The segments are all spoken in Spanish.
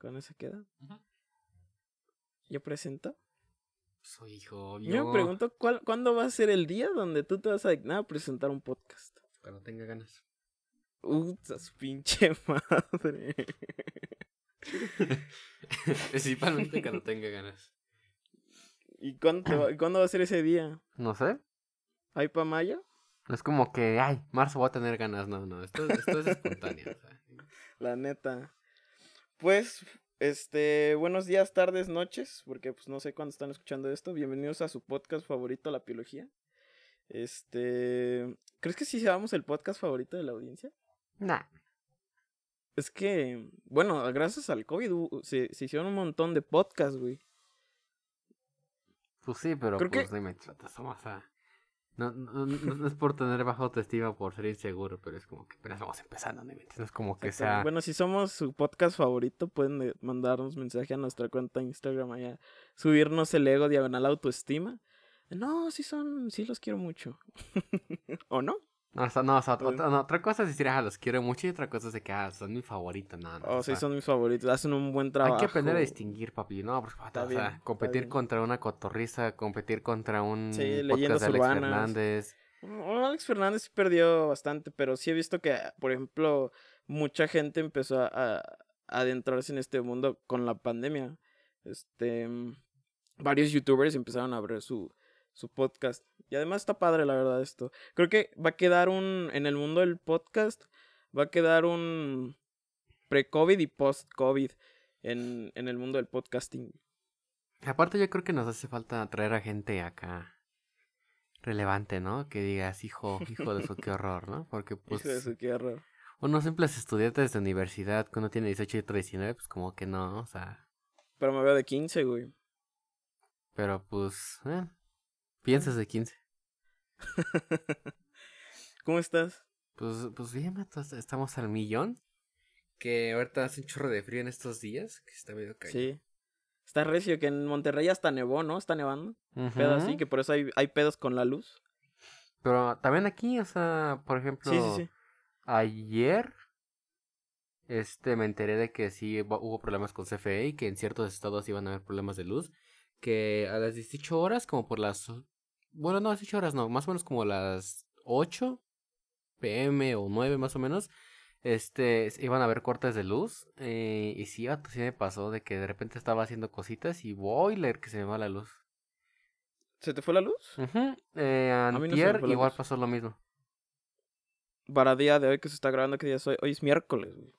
Con eso queda. Yo presento. Soy hijo. Yo, me pregunto ¿cuál, cuándo va a ser el día donde tú te vas a dignar a presentar un podcast. Cuando tenga ganas. Uh, pinche madre. Principalmente cuando tenga ganas. ¿Y cuándo, cuándo va a ser ese día? No sé. ¿Hay para mayo? Es como que, ay, marzo va a tener ganas. No, no, esto, esto es espontáneo. La neta. Pues, este, buenos días, tardes, noches, porque pues no sé cuándo están escuchando esto. Bienvenidos a su podcast favorito, La Biología. Este, ¿crees que sí seamos el podcast favorito de la audiencia? Nah. Es que, bueno, gracias al COVID se, se hicieron un montón de podcasts, güey. Pues sí, pero Creo pues que... me somos a... No, no, no, es por tener baja autoestima, por ser inseguro, pero es como que apenas vamos empezando, ¿no? Es como que sea... Bueno, si somos su podcast favorito, pueden mandarnos mensaje a nuestra cuenta de Instagram allá, subirnos el ego diagonal autoestima. No, sí son, sí los quiero mucho. ¿O no? No, no, o sea, otra, cosa es decir, ah, los quiero mucho y otra cosa es de que, ah, son mi favorito, no, no. Oh, sí, son mis favoritos, hacen un buen trabajo. Hay que aprender a distinguir, papi, no, pues, o sea, competir contra una cotorriza, competir contra un sí, podcast de Alex Fernández. Alex Fernández perdió bastante, pero sí he visto que, por ejemplo, mucha gente empezó a, adentrarse en este mundo con la pandemia. Este, varios youtubers empezaron a abrir su, su podcast. Y además está padre, la verdad, esto. Creo que va a quedar un. En el mundo del podcast, va a quedar un. Pre-COVID y post-COVID en, en el mundo del podcasting. Aparte, yo creo que nos hace falta traer a gente acá relevante, ¿no? Que digas, hijo, hijo de su qué horror, ¿no? Porque pues. Hijo de su qué horror. Unos simples estudiantes de universidad uno tiene 18 y 19, pues como que no, o sea. Pero me veo de 15, güey. Pero pues, eh, piensas de 15. ¿Cómo estás? Pues, pues bien, estamos al millón. Que ahorita hace un chorro de frío en estos días, que está medio caído. Sí. Está recio, que en Monterrey hasta nevó, ¿no? Está nevando. Pedo así, que por eso hay, hay pedos con la luz. Pero también aquí, o sea, por ejemplo, ayer este me enteré de que sí hubo problemas con CFE y que en ciertos estados iban a haber problemas de luz. Que a las 18 horas, como por las bueno, no, 8 horas no, más o menos como las 8 pm o 9 más o menos, este, iban a haber cortes de luz. Eh, y sí, sí me pasó de que de repente estaba haciendo cositas y boiler que se me va la luz. ¿Se te fue la luz? Uh eh, antier, igual pasó lo mismo. Para día de hoy que se está grabando, que día es hoy? Hoy es miércoles, güey.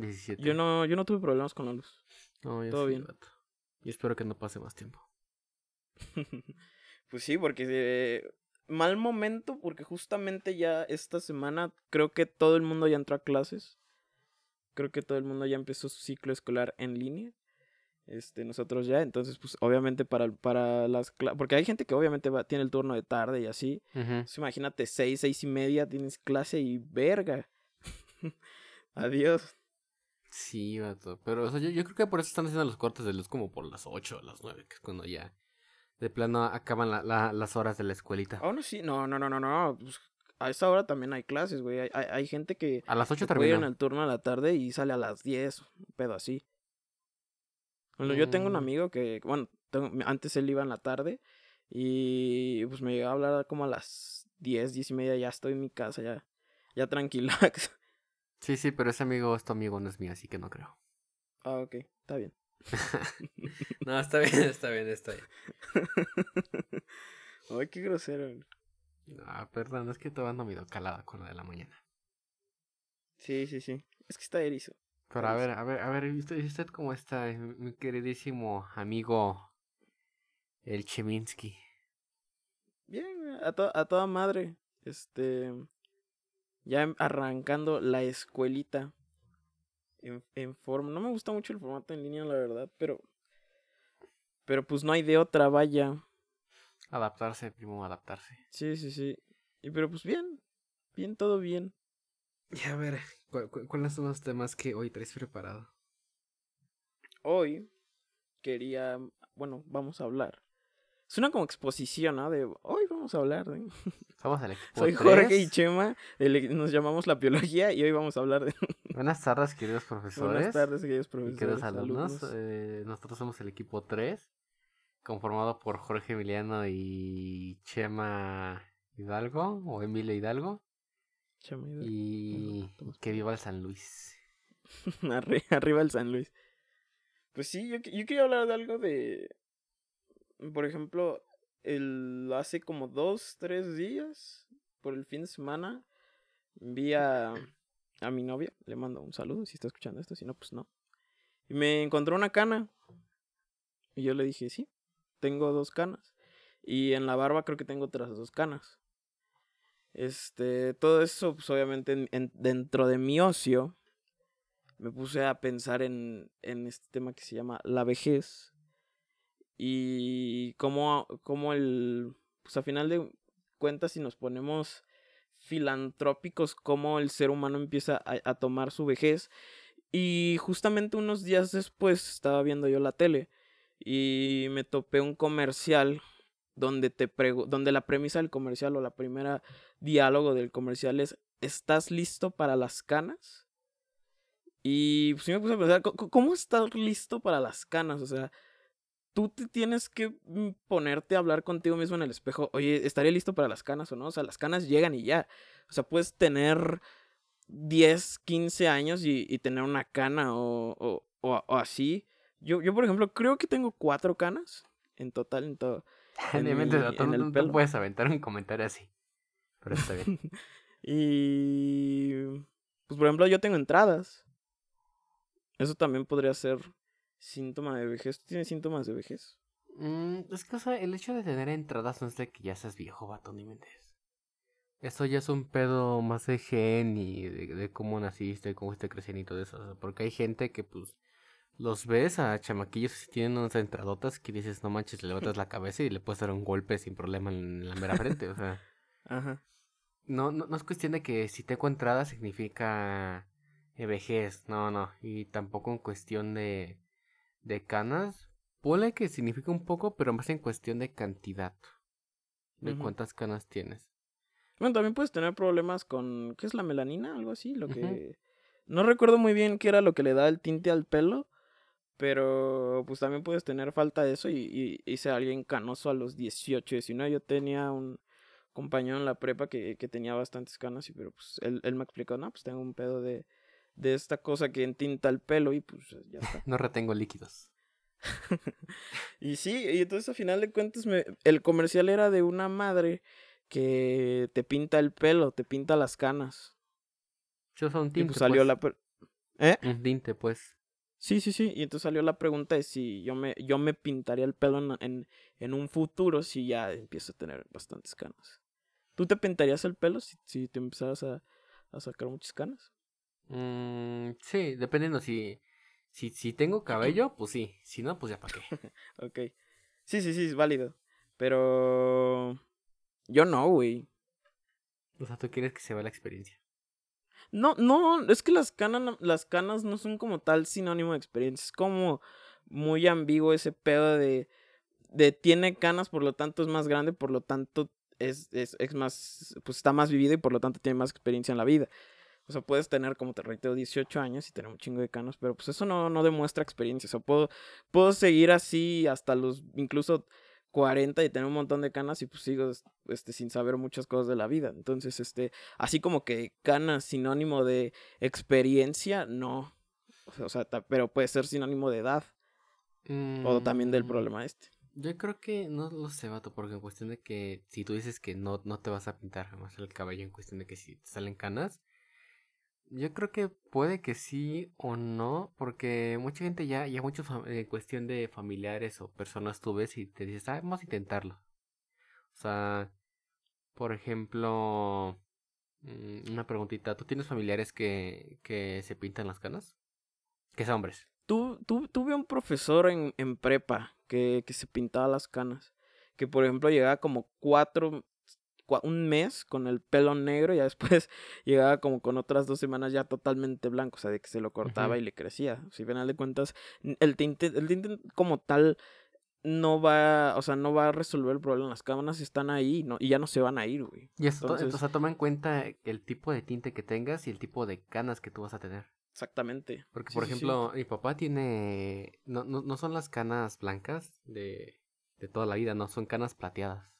17. Yo no, yo no tuve problemas con la luz. No, Todo bien. Y espero que no pase más tiempo. Pues sí, porque eh, mal momento, porque justamente ya esta semana creo que todo el mundo ya entró a clases. Creo que todo el mundo ya empezó su ciclo escolar en línea. Este, nosotros ya, entonces, pues obviamente para, para las clases, porque hay gente que obviamente va, tiene el turno de tarde y así. imagínate, seis, seis y media tienes clase y verga. Adiós. Sí, vato. Pero yo, yo, creo que por eso están haciendo los cortes de luz como por las ocho o las nueve, que es cuando ya de plano acaban la, las horas de la escuelita. Oh, no, sí, no, no, no, no, no. Pues, a esa hora también hay clases, güey. Hay, hay, gente que. A las 8 termina. en el turno a la tarde y sale a las 10, un pedo así. Bueno, yo tengo un mm. amigo que, bueno, antes él iba en la tarde y pues me llegaba a hablar como a las 10, 10 y media, ya estoy en mi casa, ya, ya tranquilax. Sí, sí, pero ese amigo es tu amigo, no es mío, así que no creo. Ah, ok, está bien. no, está bien, está bien, está bien. Ay, qué grosero. Ah, perdón, es que te ando medio calada con la de la mañana. Sí, sí, sí. Es que está erizo. Pero a ver, a ver, a ver, ¿usted, usted cómo está, mi queridísimo amigo el Cheminsky? Bien, a, a toda madre. Este. Ya arrancando la escuelita en, forma. No me gusta mucho el formato en línea, la verdad, pero. Pero pues no hay de otra, vaya. Adaptarse, primo, adaptarse. Sí, sí, sí. Y pero pues bien. Bien, todo bien. Y a ver, ¿cuáles son los temas que hoy traes preparado? Hoy quería. Bueno, vamos a hablar Es una como exposición, ¿no? De hoy vamos a hablar de... Somos el equipo Soy Jorge y Chema, nos llamamos la biología y hoy vamos a hablar de... Buenas tardes, queridos profesores. Buenas tardes, queridos profesores. queridos alumnos. Eh, nosotros somos el equipo 3, conformado por Jorge Emiliano y Chema Hidalgo, o Emilio Hidalgo. Chema Hidalgo. Y que viva el San Luis. arriba el San Luis. Pues sí, yo, yo quería hablar de algo de por ejemplo, el, hace como dos, tres días, por el fin de semana, vi a, a mi novia, le mando un saludo si está escuchando esto, si no, pues no. Y me encontró una cana. Y yo le dije, sí, tengo dos canas. Y en la barba creo que tengo otras dos canas. Este, todo eso, pues obviamente dentro de mi ocio, me puse a pensar en, en este tema que se llama la vejez y cómo, cómo el, pues a final de cuentas si nos ponemos filantrópicos, cómo el ser humano empieza a, tomar su vejez. Y justamente unos días después estaba viendo yo la tele y me topé un comercial donde te donde la premisa del comercial o la primera diálogo del comercial es ¿estás listo para las canas? Y pues me puse a pensar, ¿cómo estar listo para las canas? O sea, tú te tienes que mm, ponerte a hablar contigo mismo en el espejo. Oye, ¿estaría listo para las canas o no? O sea, las canas llegan y ya. O sea, puedes tener 10, 15 años y, tener una cana o, así. Yo, yo, por ejemplo, creo que tengo cuatro canas en total en todo. En, en el pelo. puedes aventar un comentario así. Pero está bien. y. Pues por ejemplo, yo tengo entradas. Eso también podría ser Síntoma de vejez. ¿Tiene síntomas de vejez? Mm, es que, o sea, el hecho de tener entradas no es de que ya seas viejo, vato, ni mentes. Eso ya es un pedo más de gen y de, cómo naciste, cómo estás creciendo y todo eso. porque hay gente que, pues, los ves a chamaquillos que tienen unas entradotas que dices, no manches, le levantas la cabeza y le puedes dar un golpe sin problema en la mera frente, o sea. Ajá. No, no, no es cuestión de que si tengo entrada significa vejez, no, no. Y tampoco en cuestión de de canas, Pone que significa un poco, pero más en cuestión de cantidad. De cuántas canas tienes. Bueno, también puedes tener problemas con. ¿Qué es la melanina? Algo así. Lo que. No recuerdo muy bien qué era lo que le da el tinte al pelo. Pero pues también puedes tener falta de eso y, y, ser alguien canoso a los 18, 19. Yo tenía un compañero en la prepa que, que tenía bastantes canas, y, pero pues él, él me explicó, no, pues tengo un pedo de, de esta cosa que entinta el pelo y pues ya está. no retengo líquidos. y sí, y entonces a final de cuentas me, el comercial era de una madre que te pinta el pelo, te pinta las canas. Yo son tinte. pues salió pues. la ¿Eh? Un tinte, pues. Sí, sí, sí. Y entonces salió la pregunta de si yo me, yo me pintaría el pelo en, en, en un futuro si ya empiezo a tener bastantes canas. ¿Tú te pintarías el pelo si, si te empezaras a, a sacar muchas canas? Mm, sí, dependiendo si, si, si tengo cabello, pues sí. Si no, pues ya para qué. ok. Sí, sí, sí, es válido. Pero... Yo no, güey. O sea, tú quieres que se vea la experiencia. No, no, es que las canas, las canas no son como tal sinónimo de experiencia. Es como muy ambiguo ese pedo de, de tiene canas, por lo tanto es más grande, por lo tanto es, es, es más, pues está más vivido y por lo tanto tiene más experiencia en la vida. O sea, puedes tener, como te reitero, 18 años y tener un chingo de canos, pero pues eso no, no demuestra experiencia. O sea, puedo, puedo seguir así hasta los incluso 40 y tener un montón de canas y pues sigo este, sin saber muchas cosas de la vida. Entonces, este, así como que canas sinónimo de experiencia, no. O sea, pero puede ser sinónimo de edad. O también del mm, problema este. Yo creo que no lo sé, vato, porque en cuestión de que si tú dices que no, no te vas a pintar jamás el cabello, en cuestión de que si te salen canas, yo creo que puede que sí o no, porque mucha gente ya, ya mucho en cuestión de familiares o personas tú ves y te dices, ah, vamos a intentarlo. O sea, por ejemplo, mm, una preguntita, ¿tú tienes familiares que, que se pintan las canas? Que son hombres. Tu, tu, tuve un profesor en, en prepa que, que se pintaba las canas. Que por ejemplo llegaba como cuatro, un mes con el pelo negro y después llegaba como con otras dos semanas ya totalmente blanco, o sea, de que se lo cortaba y le crecía. Si final de cuentas, el tinte, el tinte como tal no va, o sea, no va a resolver el problema. Las cámaras están ahí no, y ya no se van a ir, güey. Y eso, entonces, o sea, toma en cuenta el tipo de tinte que tengas y el tipo de canas que tú vas a tener. Exactamente. Porque, por ejemplo, mi papá tiene, no, no, no son las canas blancas de, de toda la vida, no, son canas plateadas.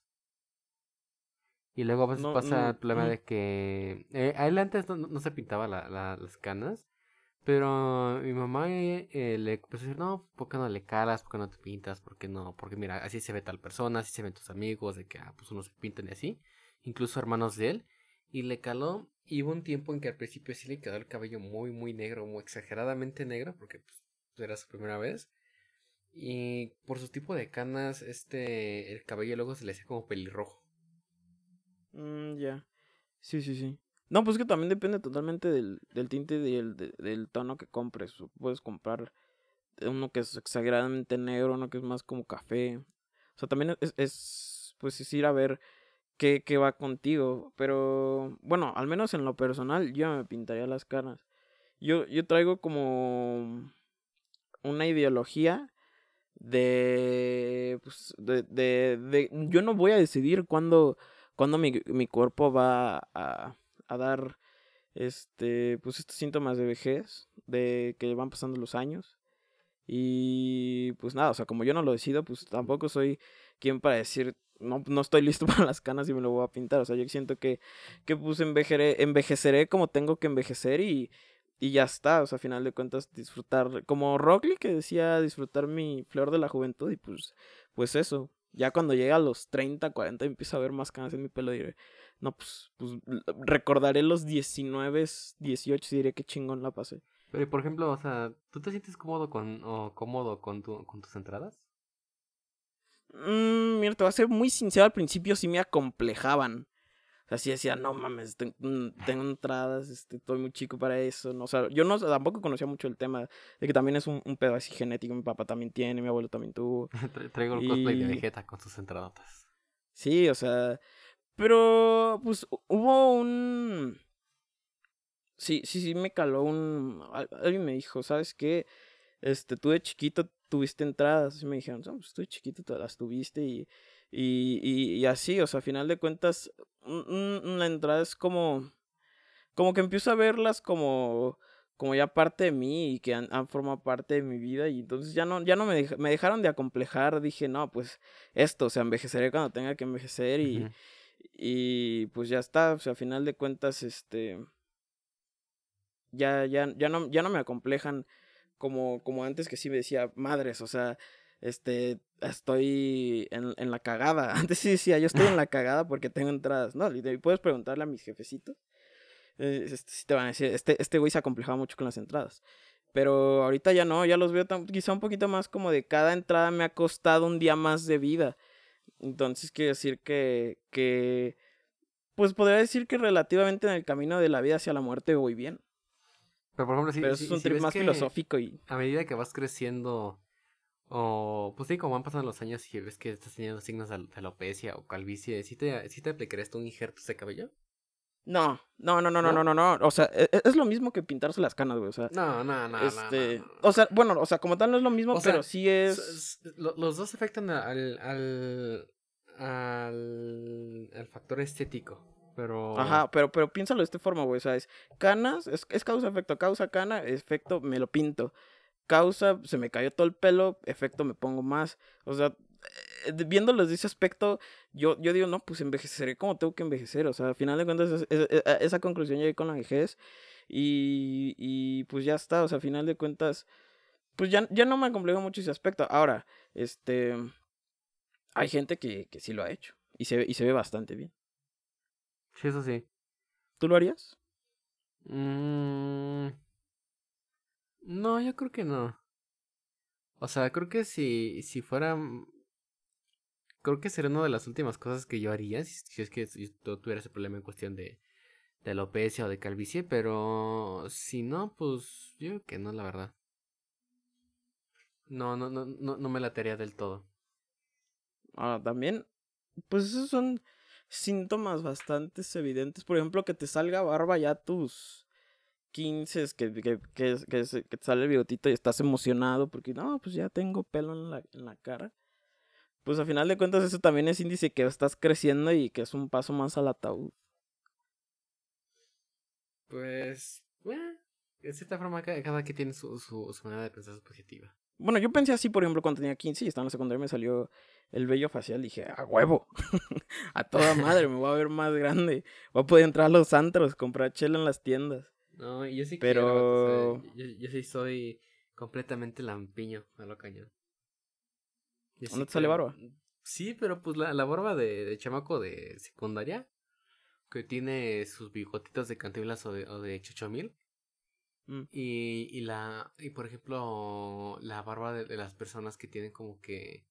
Y luego a veces pasa el problema de que eh, a él antes no, se pintaba la, las canas pero mi mamá eh, le empezó a decir, no, ¿por qué no le calas? ¿Por qué no te pintas? ¿Por qué no? Porque mira, así se ve tal persona, así se ven tus amigos, de que ah, pues uno se pintan y así. Incluso hermanos de él. Y le caló. Y hubo un tiempo en que al principio sí le quedó el cabello muy, muy negro, muy exageradamente negro, porque pues, era su primera vez. Y por su tipo de canas, este, el cabello luego se le hacía como pelirrojo. Mm, ya. Sí, sí, sí. No, pues que también depende totalmente del, del tinte y del, del tono que compres. Puedes comprar uno que es exageradamente negro, uno que es más como café. O sea, también es, es pues es ir a ver qué, qué va contigo. Pero bueno, al menos en lo personal, yo me pintaría las caras. Yo, yo traigo como una ideología de, pues, de, de, de, yo no voy a decidir cuándo, cuándo mi, mi cuerpo va a, a dar este pues estos síntomas de vejez de que van pasando los años y pues nada o sea como yo no lo decido pues tampoco soy quien para decir no, no estoy listo para las canas y me lo voy a pintar o sea yo siento que que pues envejeceré envejeceré como tengo que envejecer y y ya está, o sea, a final de cuentas disfrutar, como Rockley que decía disfrutar mi flor de la juventud y pues, pues eso, ya cuando llegue a los 30, 40 empiezo a ver más canas en mi pelo diré, no, pues, pues recordaré los 19, 18 y diré que chingón la pasé. Pero, por ejemplo, o sea, ¿tú te sientes cómodo con, o cómodo con, tu, con tus entradas? Mmm, mira, te voy a ser muy sincero, al principio sí me acomplejaban. O sea, sí decía, no mames, mm, tengo, entradas, este, estoy muy chico para eso. No, o sea, yo no, tampoco conocía mucho el tema de que también es un, un pedo así genético. Mi papá también tiene, mi abuelo también tuvo. Traigo el cosplay de Vegeta con sus entradas. Sí, o sea, pero, pues, hubo un... Sí, sí, sí, me caló un... Alguien me dijo, ¿sabes qué? Este, tú de chiquito tuviste entradas. Y me dijeron, no, pues de chiquito te las tuviste y... Y, y, así, o sea, a final de cuentas, la entrada es como... Como que empiezo a verlas como como ya parte de mí y que han, formado parte de mi vida y entonces ya no ya no me, me dejaron de acomplejar dije no pues esto o sea envejeceré cuando tenga que envejecer y, y pues ya está, o sea, a final de cuentas, este, ya, ya, ya no, ya no me acomplejan como, como antes que sí me decía, madres, o sea, este, estoy en, en la cagada. Antes sí decía, yo estoy en la cagada porque tengo entradas. No, y puedes preguntarle a mis jefecitos. Eh, este, te van a decir, este, este güey se acomplejaba mucho con las entradas. Pero ahorita ya no, ya los veo quizá un poquito más como de cada entrada me ha costado un día más de vida. Entonces quiere decir que, que, pues podría decir que relativamente en el camino de la vida hacia la muerte voy bien. Pero por ejemplo, si, es un trip más filosófico y... A medida que vas creciendo, o pues sí, como van pasando los años y ves que estás teniendo signos de alopecia o calvicie, ¿sí te, sí te aplicarías un injerto de cabello? No, no, no, no, no, no, no, no. O sea, e, e, es, lo mismo que pintarse las canas, güey. O sea, no, no, no, este, O sea, bueno, o sea, como tal no es lo mismo, pero sí es. los dos afectan al, al, al, al factor estético. Pero... Ajá, pero, pero piénsalo de esta forma, güey. O sea, es canas, es, es causa-efecto. Causa cana, efecto, me lo pinto. Causa, se me cayó todo el pelo, efecto, me pongo más. O sea, eh, viéndolo desde ese aspecto, yo, yo digo, no, pues envejeceré como tengo que envejecer. O sea, al final de cuentas, esa conclusión llegué con la vejez. Y, y pues ya está. O sea, al final de cuentas, pues ya, ya no me complejo mucho ese aspecto. Ahora, este. Hay gente que, que sí lo ha hecho. Y se, y se ve bastante bien. Sí, eso sí. ¿Tú lo harías? Mm... No, yo creo que no. O sea, creo que si, si fuera creo que sería una de las últimas cosas que yo haría si, es que yo tuviera ese problema en cuestión de, de alopecia o de calvicie, pero si no, pues yo creo que no, la verdad. No, no, no, no, no me latería del todo. Ah, también, pues esos son síntomas bastante evidentes. Por ejemplo, que te salga barba ya tus 15, que, que, que, te sale el bigotito y estás emocionado porque no, pues ya tengo pelo en la, en la cara pues a final de cuentas eso también es índice que estás creciendo y que es un paso más al ataúd. Pues, bueno, de cierta forma cada, que tiene su, su, su manera de pensar positiva. Bueno, yo pensé así, por ejemplo, cuando tenía 15 y estaba en la secundaria me salió el vello facial. Dije, a huevo, a toda madre, me voy a ver más grande. Voy a poder entrar a los antros, comprar chela en las tiendas. No, yo sí Pero... yo, sí soy completamente lampiño a lo cañón. ¿No te sale barba? Sí, pero pues la, la barba de, de, chamaco de secundaria, que tiene sus bigotitos de cantilas o de, o de chochomil. Mm. Y, y la, y por ejemplo, la barba de, las personas que tienen como que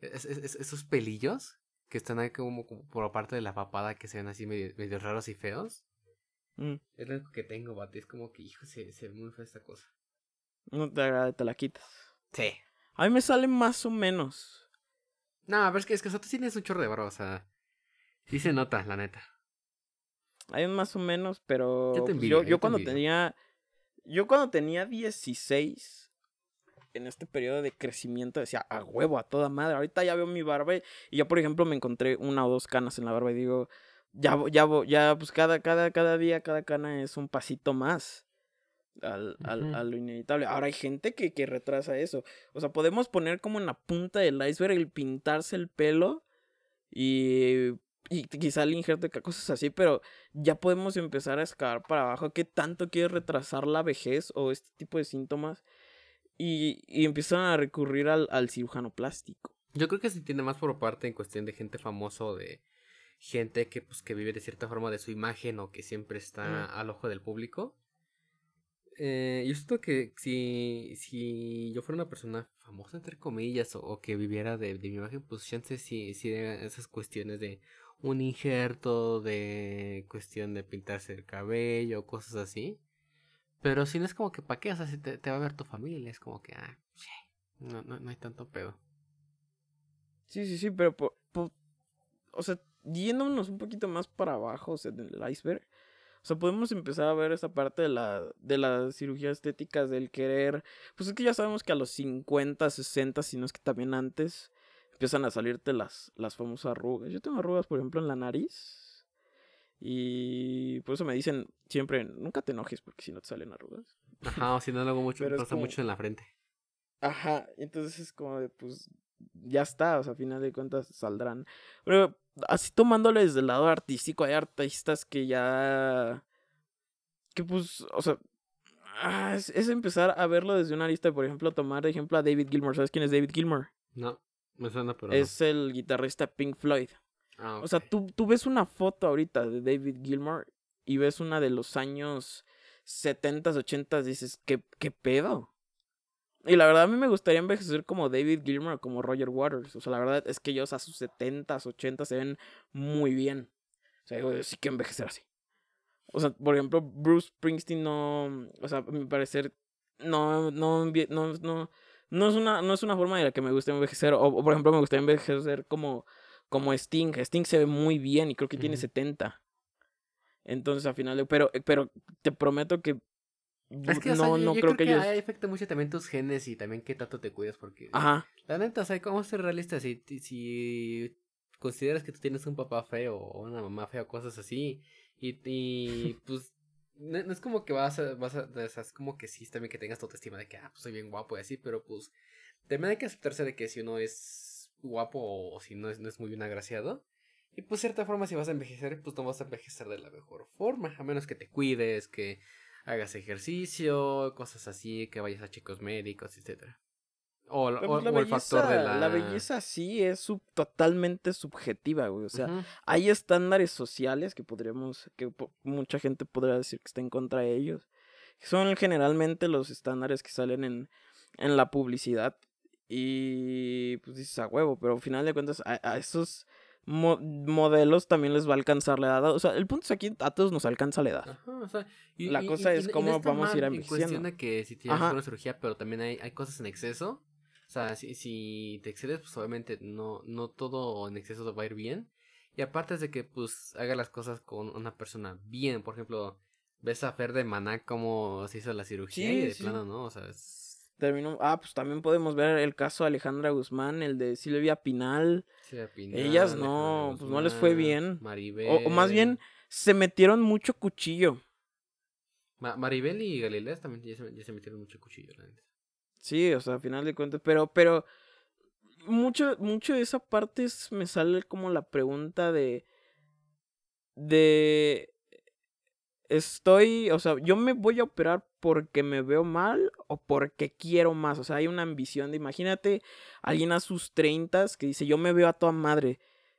esos pelillos que están ahí como, por la parte de la papada que se ven así medio, medio raros y feos. Mm. Es lo que tengo, Bati. Es como que, hijo, se, se ve muy fea esta cosa. No te agrada, te la quitas. Sí. A mí me sale más o menos. No, pero es que, es que tú tienes un chorro de barba, o sea. Sí se nota, la neta. Hay más o menos, pero. Yo, pues, yo, cuando tenía. Yo cuando tenía 16, en este periodo de crecimiento, decía, a huevo, a toda madre. Ahorita ya veo mi barba y ya, por ejemplo, me encontré una o dos canas en la barba y digo, ya, ya, ya, pues cada, cada, cada día, cada cana es un pasito más. Al, al, a lo inevitable. Ahora hay gente que, que retrasa eso. O sea, podemos poner como en la punta del iceberg el pintarse el pelo y y quizá el injerto de cosas así, pero ya podemos empezar a escalar para abajo. ¿Qué tanto quiere retrasar la vejez o este tipo de síntomas? Y, y empiezan a recurrir al, al, cirujano plástico. Yo creo que se entiende más por parte en cuestión de gente famosa o de gente que, pues, que vive de cierta forma de su imagen o que siempre está al ojo del público. Eh, yo siento que si, si yo fuera una persona famosa, entre comillas, o, que viviera de, de, mi imagen, pues chance si, si esas cuestiones de un injerto de cuestión de pintarse el cabello, cosas así. Pero si no es como que para qué, o sea, si te, va a ver tu familia, es como que, ah, no, no, no hay tanto pedo. Sí, sí, sí, pero, o sea, yéndonos un poquito más para abajo, o sea, del iceberg, o sea, podemos empezar a ver esa parte de la, de la cirugía estética, del querer, pues es que ya sabemos que a los 50, 60, si no es que también antes, empiezan a salirte las, las famosas arrugas. Yo tengo arrugas, por ejemplo, en la nariz. Y por eso me dicen siempre, nunca te enojes porque si no te salen arrugas. Ajá, o si no lo hago mucho, Pero pasa mucho en la frente. Ajá, entonces es como de, pues, ya está, o sea, a final de cuentas saldrán. Pero así tomándole desde el lado artístico, hay artistas que ya... Que pues, o sea, ah, es, es, empezar a verlo desde una lista, por ejemplo, tomar de ejemplo a David Gilmour. ¿Sabes quién es David Gilmour? No. Me suena, pero. Es el guitarrista Pink Floyd. Ah, O sea, tú, tú ves una foto ahorita de David Gilmour y ves una de los años 70s, 80s, dices, ¿qué, qué pedo? Y la verdad a mí me gustaría envejecer como David Gilmour, como Roger Waters. O sea, la verdad es que ellos a sus 70s, 80s se ven muy bien. O sea, digo, sí que envejecer así. O sea, por ejemplo, Bruce Springsteen no, o sea, a mi parecer, no, no, no, no, no es una, no es una forma de la que me gusta envejecer. O, por ejemplo, me gusta envejecer como, como Sting. Sting se ve muy bien y creo que tiene 70. Entonces, al final, pero, pero te prometo que es que, no, no creo, que, ellos... Ahí afecta mucho también tus genes y también qué tanto te cuidas porque... Ajá. La neta, o sea, ¿cómo ser realista? Si, si consideras que tú tienes un papá feo o una mamá fea o cosas así y, y pues no, es como que vas a, vas a, es como que sí, también que tengas tu autoestima de que, ah, pues soy bien guapo y así, pero pues también hay que aceptarse de que si uno es guapo o, si no es, no es muy bien agraciado. Y pues cierta forma si vas a envejecer, pues no vas a envejecer de la mejor forma, a menos que te cuides, que hagas ejercicio, cosas así, que vayas a chicos médicos, etcétera. O, pues, la el factor de la... La belleza sí es totalmente subjetiva, güey. O sea, hay estándares sociales que podríamos, que mucha gente podría decir que está en contra de ellos. Son generalmente los estándares que salen en, en la publicidad. Y pues dices a huevo, pero al final de cuentas a, esos modelos también les va a alcanzar la edad. O sea, el punto es aquí a todos nos alcanza la edad. o sea, la cosa es cómo vamos a ir envejeciendo. En cuestión de que si tienes una cirugía, pero también hay, hay cosas en exceso o sea, si, si te excedes, pues obviamente no, no todo en exceso va a ir bien. Y aparte es de que pues haga las cosas con una persona bien. Por ejemplo, ves a Fer de Maná cómo se hizo la cirugía y de plano, ¿no? O sea, es... terminó. Ah, pues también podemos ver el caso de Alejandra Guzmán, el de Silvia Pinal. Silvia Pinal Ellas no, pues no les fue bien. Maribel. O, más bien, se metieron mucho cuchillo. Maribel y Galilea también ya se, metieron mucho cuchillo, la Sí, o sea, a final de cuentas, pero, pero mucho, mucho de esa parte me sale como la pregunta de, de, estoy, o sea, yo me voy a operar porque me veo mal o porque quiero más, o sea, hay una ambición de, imagínate, alguien a sus treintas que dice, yo me veo a toda madre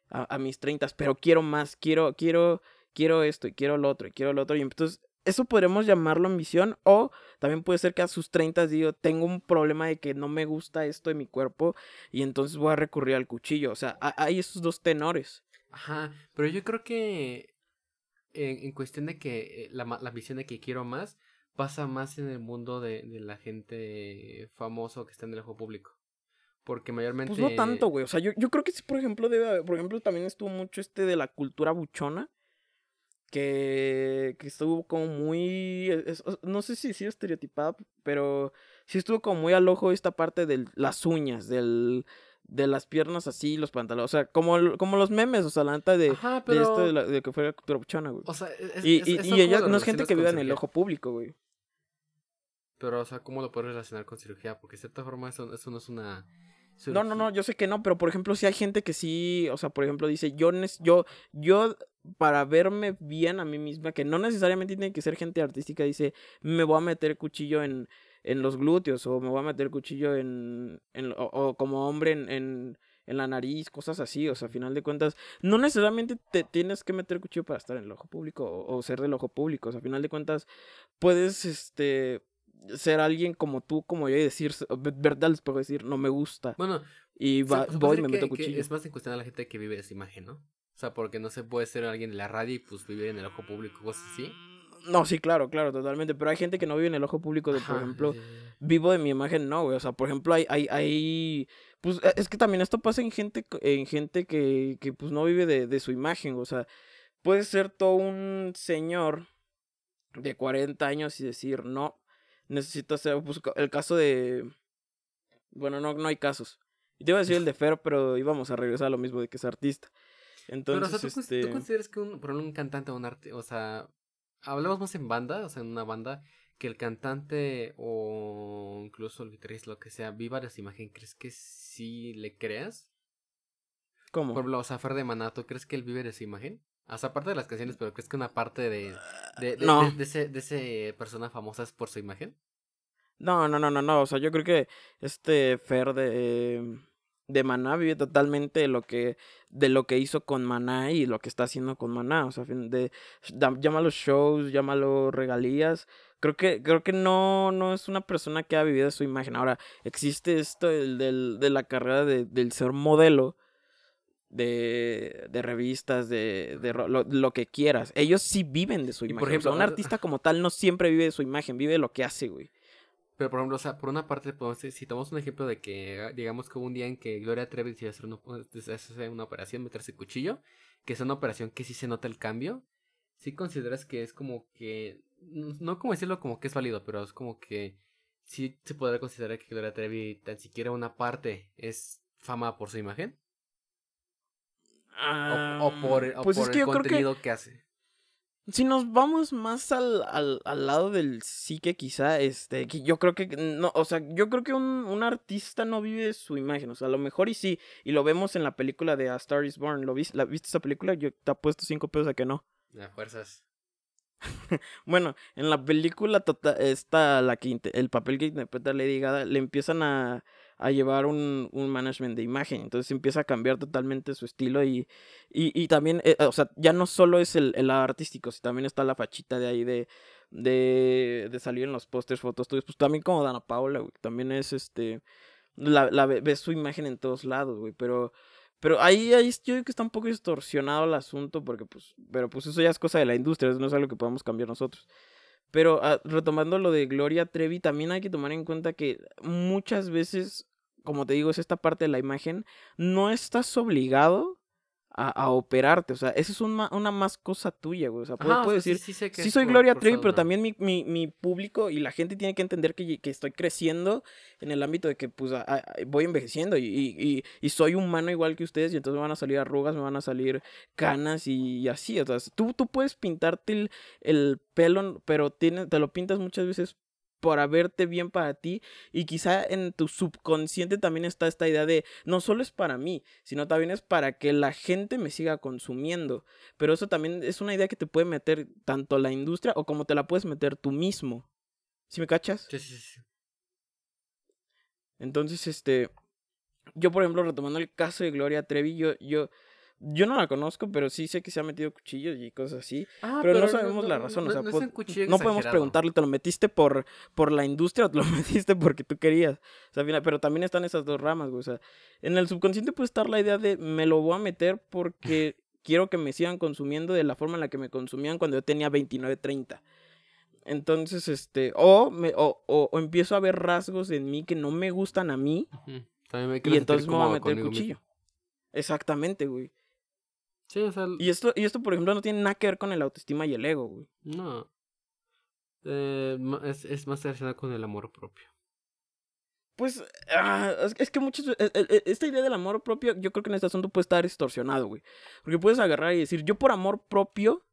a, mis treintas, pero quiero más, quiero, quiero, quiero esto y quiero lo otro y quiero lo otro, y entonces eso podremos llamarlo ambición o también puede ser que a sus 30 digo, tengo un problema de que no me gusta esto de mi cuerpo y entonces voy a recurrir al cuchillo. O sea, hay esos dos tenores. Ajá, pero yo creo que en, cuestión de que eh, la, la ambición de que quiero más pasa más en el mundo de, de la gente famosa que está en el ojo público. Porque mayormente. Pues no tanto, güey. O sea, yo, yo creo que sí, por ejemplo, debe haber, por ejemplo, también estuvo mucho este de la cultura buchona que, que estuvo como muy, no sé si sí estereotipada, pero sí estuvo como muy al ojo esta parte de las uñas, del, de las piernas así, los pantalones, o sea, como, como los memes, o sea, la neta de, de esto de, de, que fuera cultura buchona, güey. O sea, y, y, ella no es gente que vive en el ojo público, güey. Pero, o sea, ¿cómo lo puedes relacionar con cirugía? Porque de cierta forma eso, eso no es una no, no, no, yo sé que no, pero por ejemplo, si hay gente que sí, o sea, por ejemplo, dice, yo, yo, yo, para verme bien a mí misma, que no necesariamente tiene que ser gente artística, dice, me voy a meter cuchillo en, en los glúteos, o me voy a meter cuchillo en, en o, como hombre en, en, en, la nariz, cosas así, o sea, a final de cuentas, no necesariamente te tienes que meter cuchillo para estar en el ojo público, o, o ser del ojo público, o sea, a final de cuentas, puedes, este, ser alguien como tú, como yo, y decir, verdad les puedo decir, no me gusta. Bueno, y va, voy y me meto cuchillo. es más en cuestión a la gente que vive esa imagen, ¿no? O sea, porque no se puede ser alguien de la radio y pues vivir en el ojo público, cosas así. No, sí, claro, claro, totalmente. Pero hay gente que no vive en el ojo público de, por ejemplo, vivo de mi imagen, no, güey. O sea, por ejemplo, hay, hay, hay, pues e, es que también esto pasa en gente, en gente que, que pues no vive de, de su imagen. O sea, puede ser todo un señor de 40 años y decir, no, necesito hacer pues, el caso de... Bueno, no, no hay casos. Y te iba a decir el de Fer, pero íbamos a regresar a lo mismo de que es artista. Entonces, pero, o sea, ¿tú, este... ¿tú consideras que un, por un cantante o un arte, o sea, hablamos más en banda, o sea, en una banda, que el cantante o incluso el guitarrista, lo que sea, viva de su imagen, ¿crees que sí le creas? ¿Cómo? Por ejemplo, o sea, Fer de Manato, ¿crees que él vive de su imagen? O sea, aparte de las canciones, pero ¿crees que una parte de, de, de, ese, de ese persona famosa es por su imagen? No, no, no, no, no. O sea, yo creo que este Fer de, de Maná vive totalmente de lo que de lo que hizo con Maná y lo que está haciendo con Maná. O sea, de, llámalo shows, llámalo regalías. Creo que, creo que no, no es una persona que ha vivido su imagen. Ahora, existe esto del, del, de la carrera de, del ser modelo de, de revistas, de, de lo, que quieras. Ellos sí viven de su imagen. Por ejemplo, un artista como tal no siempre vive de su imagen, vive de lo que hace, güey. Pero por ejemplo, o sea, por una parte, si tomamos un ejemplo de que, digamos que hubo un día en que Gloria Trevi decidió hacer una, hacer una operación, meterse cuchillo, que es una operación que sí se nota el cambio, sí consideras que es como que, no como decirlo como que es válido, pero es como que sí se podría considerar que Gloria Trevi tan siquiera una parte es fama por su imagen o, por, pues el contenido que, hace. Si nos vamos más al, al, al, lado del psique, quizá, este, que yo creo que, no, o sea, yo creo que un, un, artista no vive su imagen, o sea, a lo mejor y sí, y lo vemos en la película de A Star is Born, ¿lo viste, la, ¿viste esa película? Yo te apuesto cinco pesos a que no. A fuerzas. bueno, en la película tota, está la que el papel que interpreta Lady Gaga le empiezan a, a llevar un, un, management de imagen. Entonces empieza a cambiar totalmente su estilo y, y, y también, eh, o sea, ya no solo es el, el artístico, sino también está la fachita de ahí de, de, de salir en los pósters, fotos. Pues también como Dana Paula, güey. También es este. La, la ves su imagen en todos lados, güey. Pero. Pero ahí, ahí yo creo que está un poco distorsionado el asunto, porque pues, pero pues eso ya es cosa de la industria, eso no es algo que podamos cambiar nosotros. Pero ah, retomando lo de Gloria Trevi, también hay que tomar en cuenta que muchas veces como te digo, es esta parte de la imagen, no estás obligado a, operarte. O sea, esa es una, una más cosa tuya, güey. O sea, puedo, decir, sí, soy Gloria Trevi, pero también mi, mi, mi, público y la gente tiene que entender que, que, estoy creciendo en el ámbito de que, pues, voy envejeciendo y, y, y, soy humano igual que ustedes y entonces me van a salir arrugas, me van a salir canas y, así. O sea, tú, tú puedes pintarte el, el pelo, pero tiene, te lo pintas muchas veces para verte bien para ti y quizá en tu subconsciente también está esta idea de no solo es para mí, sino también es para que la gente me siga consumiendo. Pero eso también es una idea que te puede meter tanto la industria o como te la puedes meter tú mismo. ¿Sí me cachas? Sí, sí, sí. Entonces, este, yo por ejemplo, retomando el caso de Gloria Trevi, yo, yo, yo no la conozco, pero sí sé que se ha metido cuchillos y cosas así. Ah, pero, no sabemos la razón. o sea, no, podemos preguntarle, ¿te lo metiste por, por la industria o te lo metiste porque tú querías? O sea, pero también están esas dos ramas, güey. O sea, en el subconsciente puede estar la idea de me lo voy a meter porque quiero que me sigan consumiendo de la forma en la que me consumían cuando yo tenía 29, 30. Entonces, este, o, me, o, o, empiezo a ver rasgos en mí que no me gustan a mí. y entonces me voy a meter el cuchillo. Exactamente, güey. Sí, o sea. Y esto, y esto, por ejemplo, no tiene nada que ver con el autoestima y el ego, güey. No. Eh, es, es más relacionado con el amor propio. Pues, ah, es, que muchos. E, e, e, esta idea del amor propio, yo creo que en este asunto puede estar distorsionado, güey. Porque puedes agarrar y decir, yo por amor propio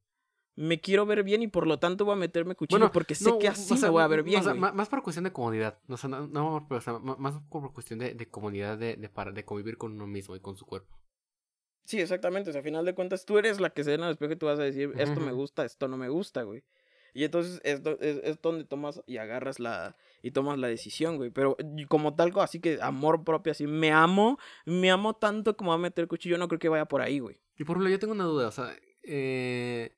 me quiero ver bien y por lo tanto voy a meterme cuchillo porque sé que así me voy a ver bien. O sea, más por cuestión de comodidad. O sea, no, no o sea, más por cuestión de, de comodidad de, de, para, de convivir con uno mismo y con su cuerpo. Sí, exactamente. O sea, a final de cuentas, tú eres la que se ve en el espejo y tú vas a decir, esto me gusta, esto no me gusta, güey. Y entonces es, es, donde tomas y agarras la. Y tomas la decisión, güey. Pero como tal, así que amor propio, así. Me amo, me amo tanto como a meter cuchillo. No creo que vaya por ahí, güey. Y por ejemplo, yo tengo una duda. O sea, eh.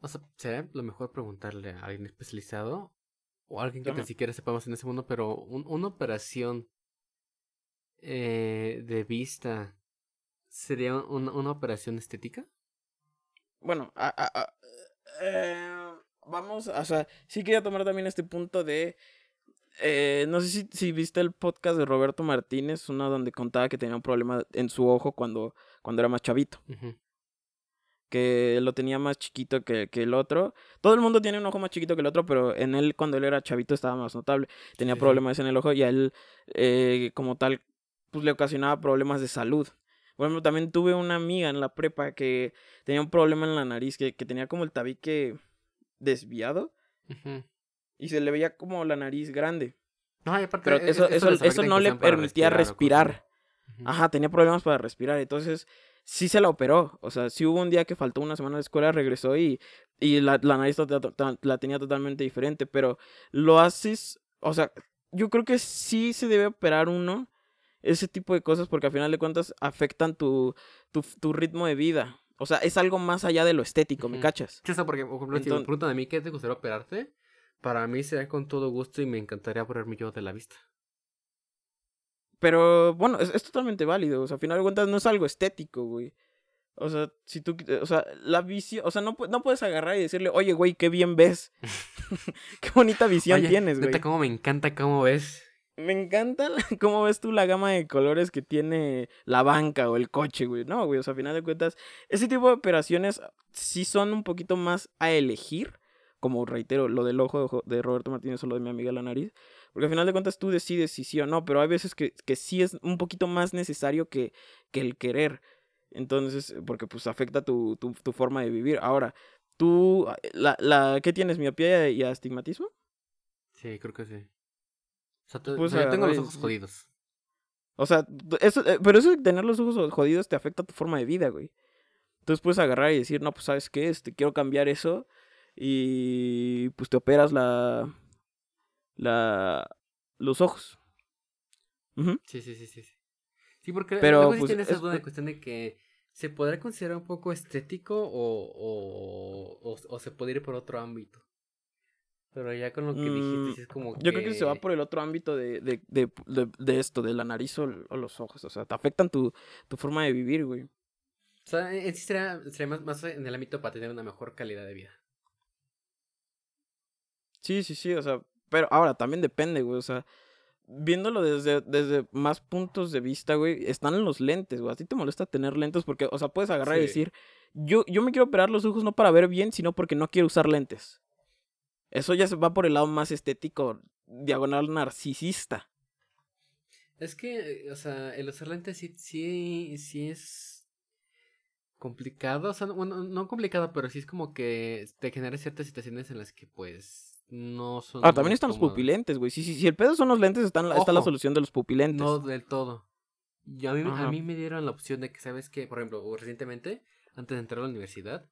O sea, ¿será lo mejor preguntarle a alguien especializado? O a alguien que ni siquiera sepamos en ese mundo, pero una operación eh, de vista ¿Sería una, operación estética? Bueno, eh, vamos, o sea, sí quería tomar también este punto de... Eh, no sé si, si, viste el podcast de Roberto Martínez, uno donde contaba que tenía un problema en su ojo cuando, cuando era más chavito. Que lo tenía más chiquito que, que, el otro. Todo el mundo tiene un ojo más chiquito que el otro, pero en él cuando él era chavito estaba más notable. Tenía problemas en el ojo y a él, eh, como tal, pues le ocasionaba problemas de salud. Bueno, también tuve una amiga en la prepa que tenía un problema en la nariz, que, que tenía como el tabique desviado. Y se le veía como la nariz grande. No, aparte, Pero eso, eso, eso, no le permitía respirar. Ajá, tenía problemas para respirar. Entonces, sí se la operó. O sea, sí hubo un día que faltó una semana de escuela, regresó y, y la, la nariz la tenía totalmente diferente. Pero lo haces, o sea, yo creo que sí se debe operar uno ese tipo de cosas porque al final de cuentas afectan tu, tu, tu ritmo de vida. O sea, es algo más allá de lo estético, ¿me cachas? Sí, porque, por ejemplo, si me preguntan a mí qué te gustaría operarte, para mí sería con todo gusto y me encantaría operarme yo de la vista. Pero, bueno, es, es totalmente válido. O sea, al final de cuentas no es algo estético, güey. O sea, si tú, o sea, la visión, o sea, no, no puedes agarrar y decirle, oye, güey, qué bien ves. qué bonita visión tienes, güey. cómo me encanta cómo ves me encanta cómo ves tú la gama de colores que tiene la banca o el coche, güey. No, güey, o sea, a final de cuentas, ese tipo de operaciones sí son un poquito más a elegir. Como reitero, lo del ojo de Roberto Martínez o lo de mi amiga la nariz. Porque al final de cuentas tú decides si sí o no, pero hay veces que, que sí es un poquito más necesario que, que el querer. Entonces, porque pues afecta tu, tu, tu forma de vivir. Ahora, tú, la, la, ¿qué tienes? ¿Miopía y astigmatismo? Sí, creo que sí. O sea, pues, yo tengo los ojos jodidos. O sea, eso, eh, pero eso de tener los ojos jodidos te afecta a tu forma de vida, güey. Entonces puedes agarrar y decir, no, pues sabes qué, este, quiero cambiar eso. Y pues te operas la. la. los ojos. Sí, sí, sí, sí. Sí, porque pero, luego pues, tienes esa duda de cuestión de que se podrá considerar un poco estético o, o, o, o se puede ir por otro ámbito. Pero ya con lo que dijiste, mm, es como que... Yo creo que se va por el otro ámbito de, de, de, de, esto, de la nariz o, los ojos. O sea, te afectan tu, tu forma de vivir, güey. O sea, en sí sería, más, más, en el ámbito para tener una mejor calidad de vida. Sí, sí, sí, o sea, pero ahora también depende, güey, o sea, viéndolo desde, desde más puntos de vista, güey, están en los lentes, güey. A ti te molesta tener lentes porque, o sea, puedes agarrar y decir, yo, yo me quiero operar los ojos no para ver bien, sino porque no quiero usar lentes. Eso ya se va por el lado más estético, diagonal narcisista. Es que, o sea, el usar lentes sí, sí, sí es complicado. O sea, bueno, no complicado, pero sí es como que te genera ciertas situaciones en las que, pues, no son. Ah, también están los pupilentes, güey. Si, sí, sí, el pedo son los lentes, está la solución de los pupilentes. No del todo. Yo, a, mí, a mí me dieron la opción de que, ¿sabes que Por ejemplo, recientemente, antes de entrar a la universidad,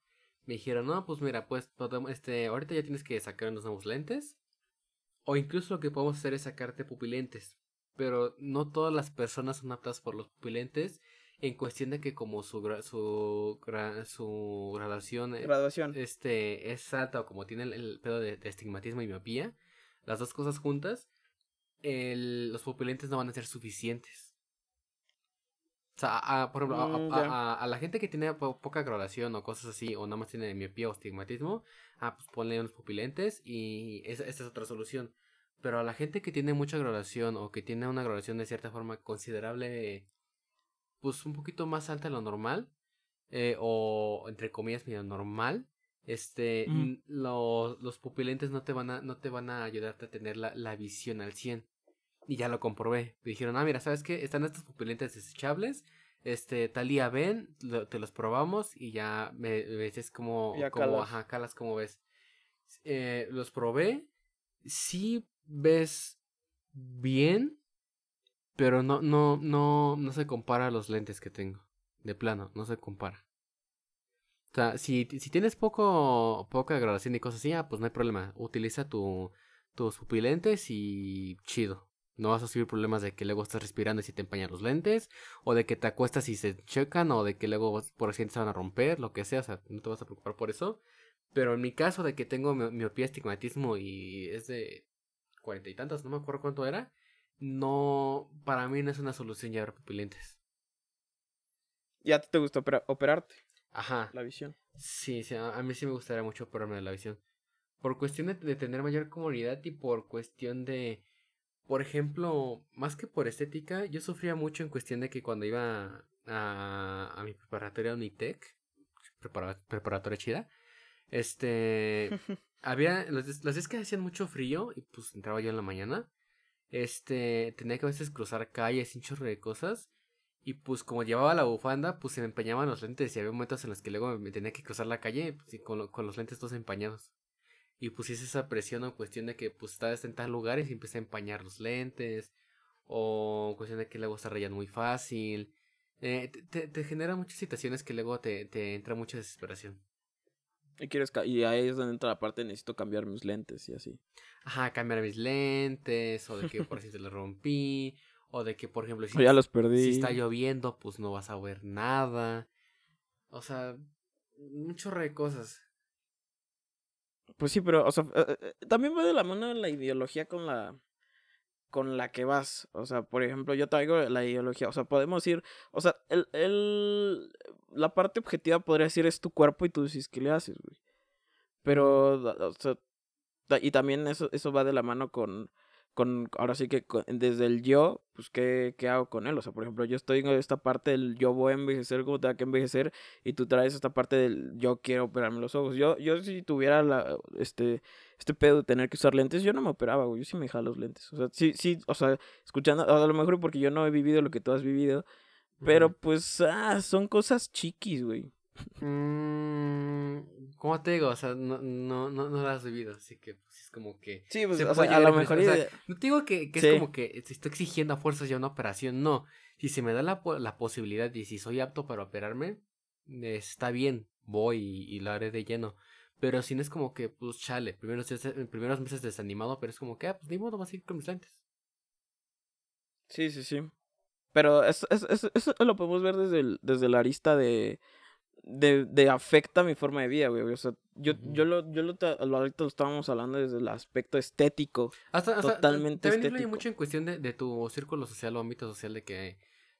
me dijeron, no, pues mira, pues este, ahorita ya tienes que sacar unos nuevos lentes. O incluso lo que podemos hacer es sacarte pupilentes. Pero no todas las personas son aptas por los pupilentes. En cuestión de que como su su, su graduación, eh, graduación. Este, es alta o como tiene el, pedo de, de, estigmatismo y miopía, las dos cosas juntas, el, los pupilentes no van a ser suficientes. O sea, a, por ejemplo, mm, a, la gente que tiene poca graduación o cosas así, o nada más tiene miopía o estigmatismo, ah, pues ponle unos pupilentes y esa, es otra solución. Pero a la gente que tiene mucha graduación o que tiene una graduación de cierta forma considerable, pues un poquito más alta de lo normal, eh, o entre comillas medio normal, este, los, los pupilentes no te van a, no te van a ayudarte a tener la, la visión al 100. Y ya lo comprobé. Me dijeron, ah, mira, ¿sabes qué? Están estos pupilentes desechables. Este, Talía, ven, te los probamos y ya me, ves como, como ajá, calas como ves. Eh, los probé. Sí ves bien, pero no, no, no, no se compara a los lentes que tengo. De plano, no se compara. O sea, si, si tienes poco, poca graduación y cosas así, ah, pues no hay problema. Utiliza tu, tus pupilentes y chido. No vas a subir problemas de que luego estás respirando y si te empañan los lentes, o de que te acuestas y se checan, o de que luego por accidente se van a romper, lo que sea, o sea, no te vas a preocupar por eso. Pero en mi caso de que tengo miopía, estigmatismo y es de cuarenta y tantas, no me acuerdo cuánto era, no, para mí no es una solución llevar pupilentes. ¿Ya te gusta operarte? Ajá. La visión. Sí, sí, a mí sí me gustaría mucho operarme de la visión. Por cuestión de tener mayor comodidad y por cuestión de por ejemplo, más que por estética, yo sufría mucho en cuestión de que cuando iba a, a mi preparatoria Unitec, preparatoria chida, este, había, los, los días que hacían mucho frío y pues entraba yo en la mañana, este, tenía que a veces cruzar calles, un chorro de cosas, y pues como llevaba la bufanda, pues se me empeñaban los lentes y había momentos en los que luego me tenía que cruzar la calle pues, con, con los lentes todos empañados y pusiese esa presión o cuestión de que pues estás en tal lugares y empieza a empañar los lentes o cuestión de que luego se rayan muy fácil eh, te, te, genera muchas situaciones que luego te, te entra mucha desesperación. Y quieres y ahí es donde entra la parte necesito cambiar mis lentes y así. Ajá cambiar mis lentes o de que por si se los rompí o de que por ejemplo si, ya los perdí. si está lloviendo pues no vas a ver nada. O sea un chorro de cosas pues sí, pero, o sea, eh, eh, también va de la mano la ideología con la con la que vas. O sea, por ejemplo, yo traigo la ideología. O sea, podemos ir. O sea, el, el, la parte objetiva podría decir es tu cuerpo y tú dices qué le haces, güey. Pero, o sea, y también eso, eso va de la mano con con, ahora sí que desde el yo, pues ¿qué, ¿qué, hago con él? O sea, por ejemplo, yo estoy en esta parte del yo voy a envejecer como tenga que envejecer y tú traes esta parte del yo quiero operarme los ojos. Yo, yo si tuviera la, este, este pedo de tener que usar lentes, yo no me operaba, güey, yo sí me dejaba los lentes. O sea, sí, sí, o sea, escuchando, a lo mejor porque yo no he vivido lo que tú has vivido, pero pues, ah, son cosas chiquis, güey. Mm, ¿Cómo te digo? O sea, no, no, no, no lo has vivido, así que pues, es como que... Sí, pues, o sea, a lo mejor... no te digo que, que es como que te estoy exigiendo a fuerzas ya una operación, no. Si se me da la, la posibilidad y si soy apto para operarme, está bien, voy y, lo haré de lleno. Pero si no es como que, pues, chale, primeros, primeros meses desanimado, pero es como que, ah, pues ni modo, vas a ir con mis lentes. Sí, sí, sí. Pero eso, eso, eso, lo podemos ver desde, el, desde la arista de de, de afecta mi forma de vida, güey. O sea, yo, yo lo, yo lo, ahorita lo estábamos hablando desde el aspecto estético. Hasta, totalmente también estético. mucho en cuestión de, de tu círculo social o ámbito social de que,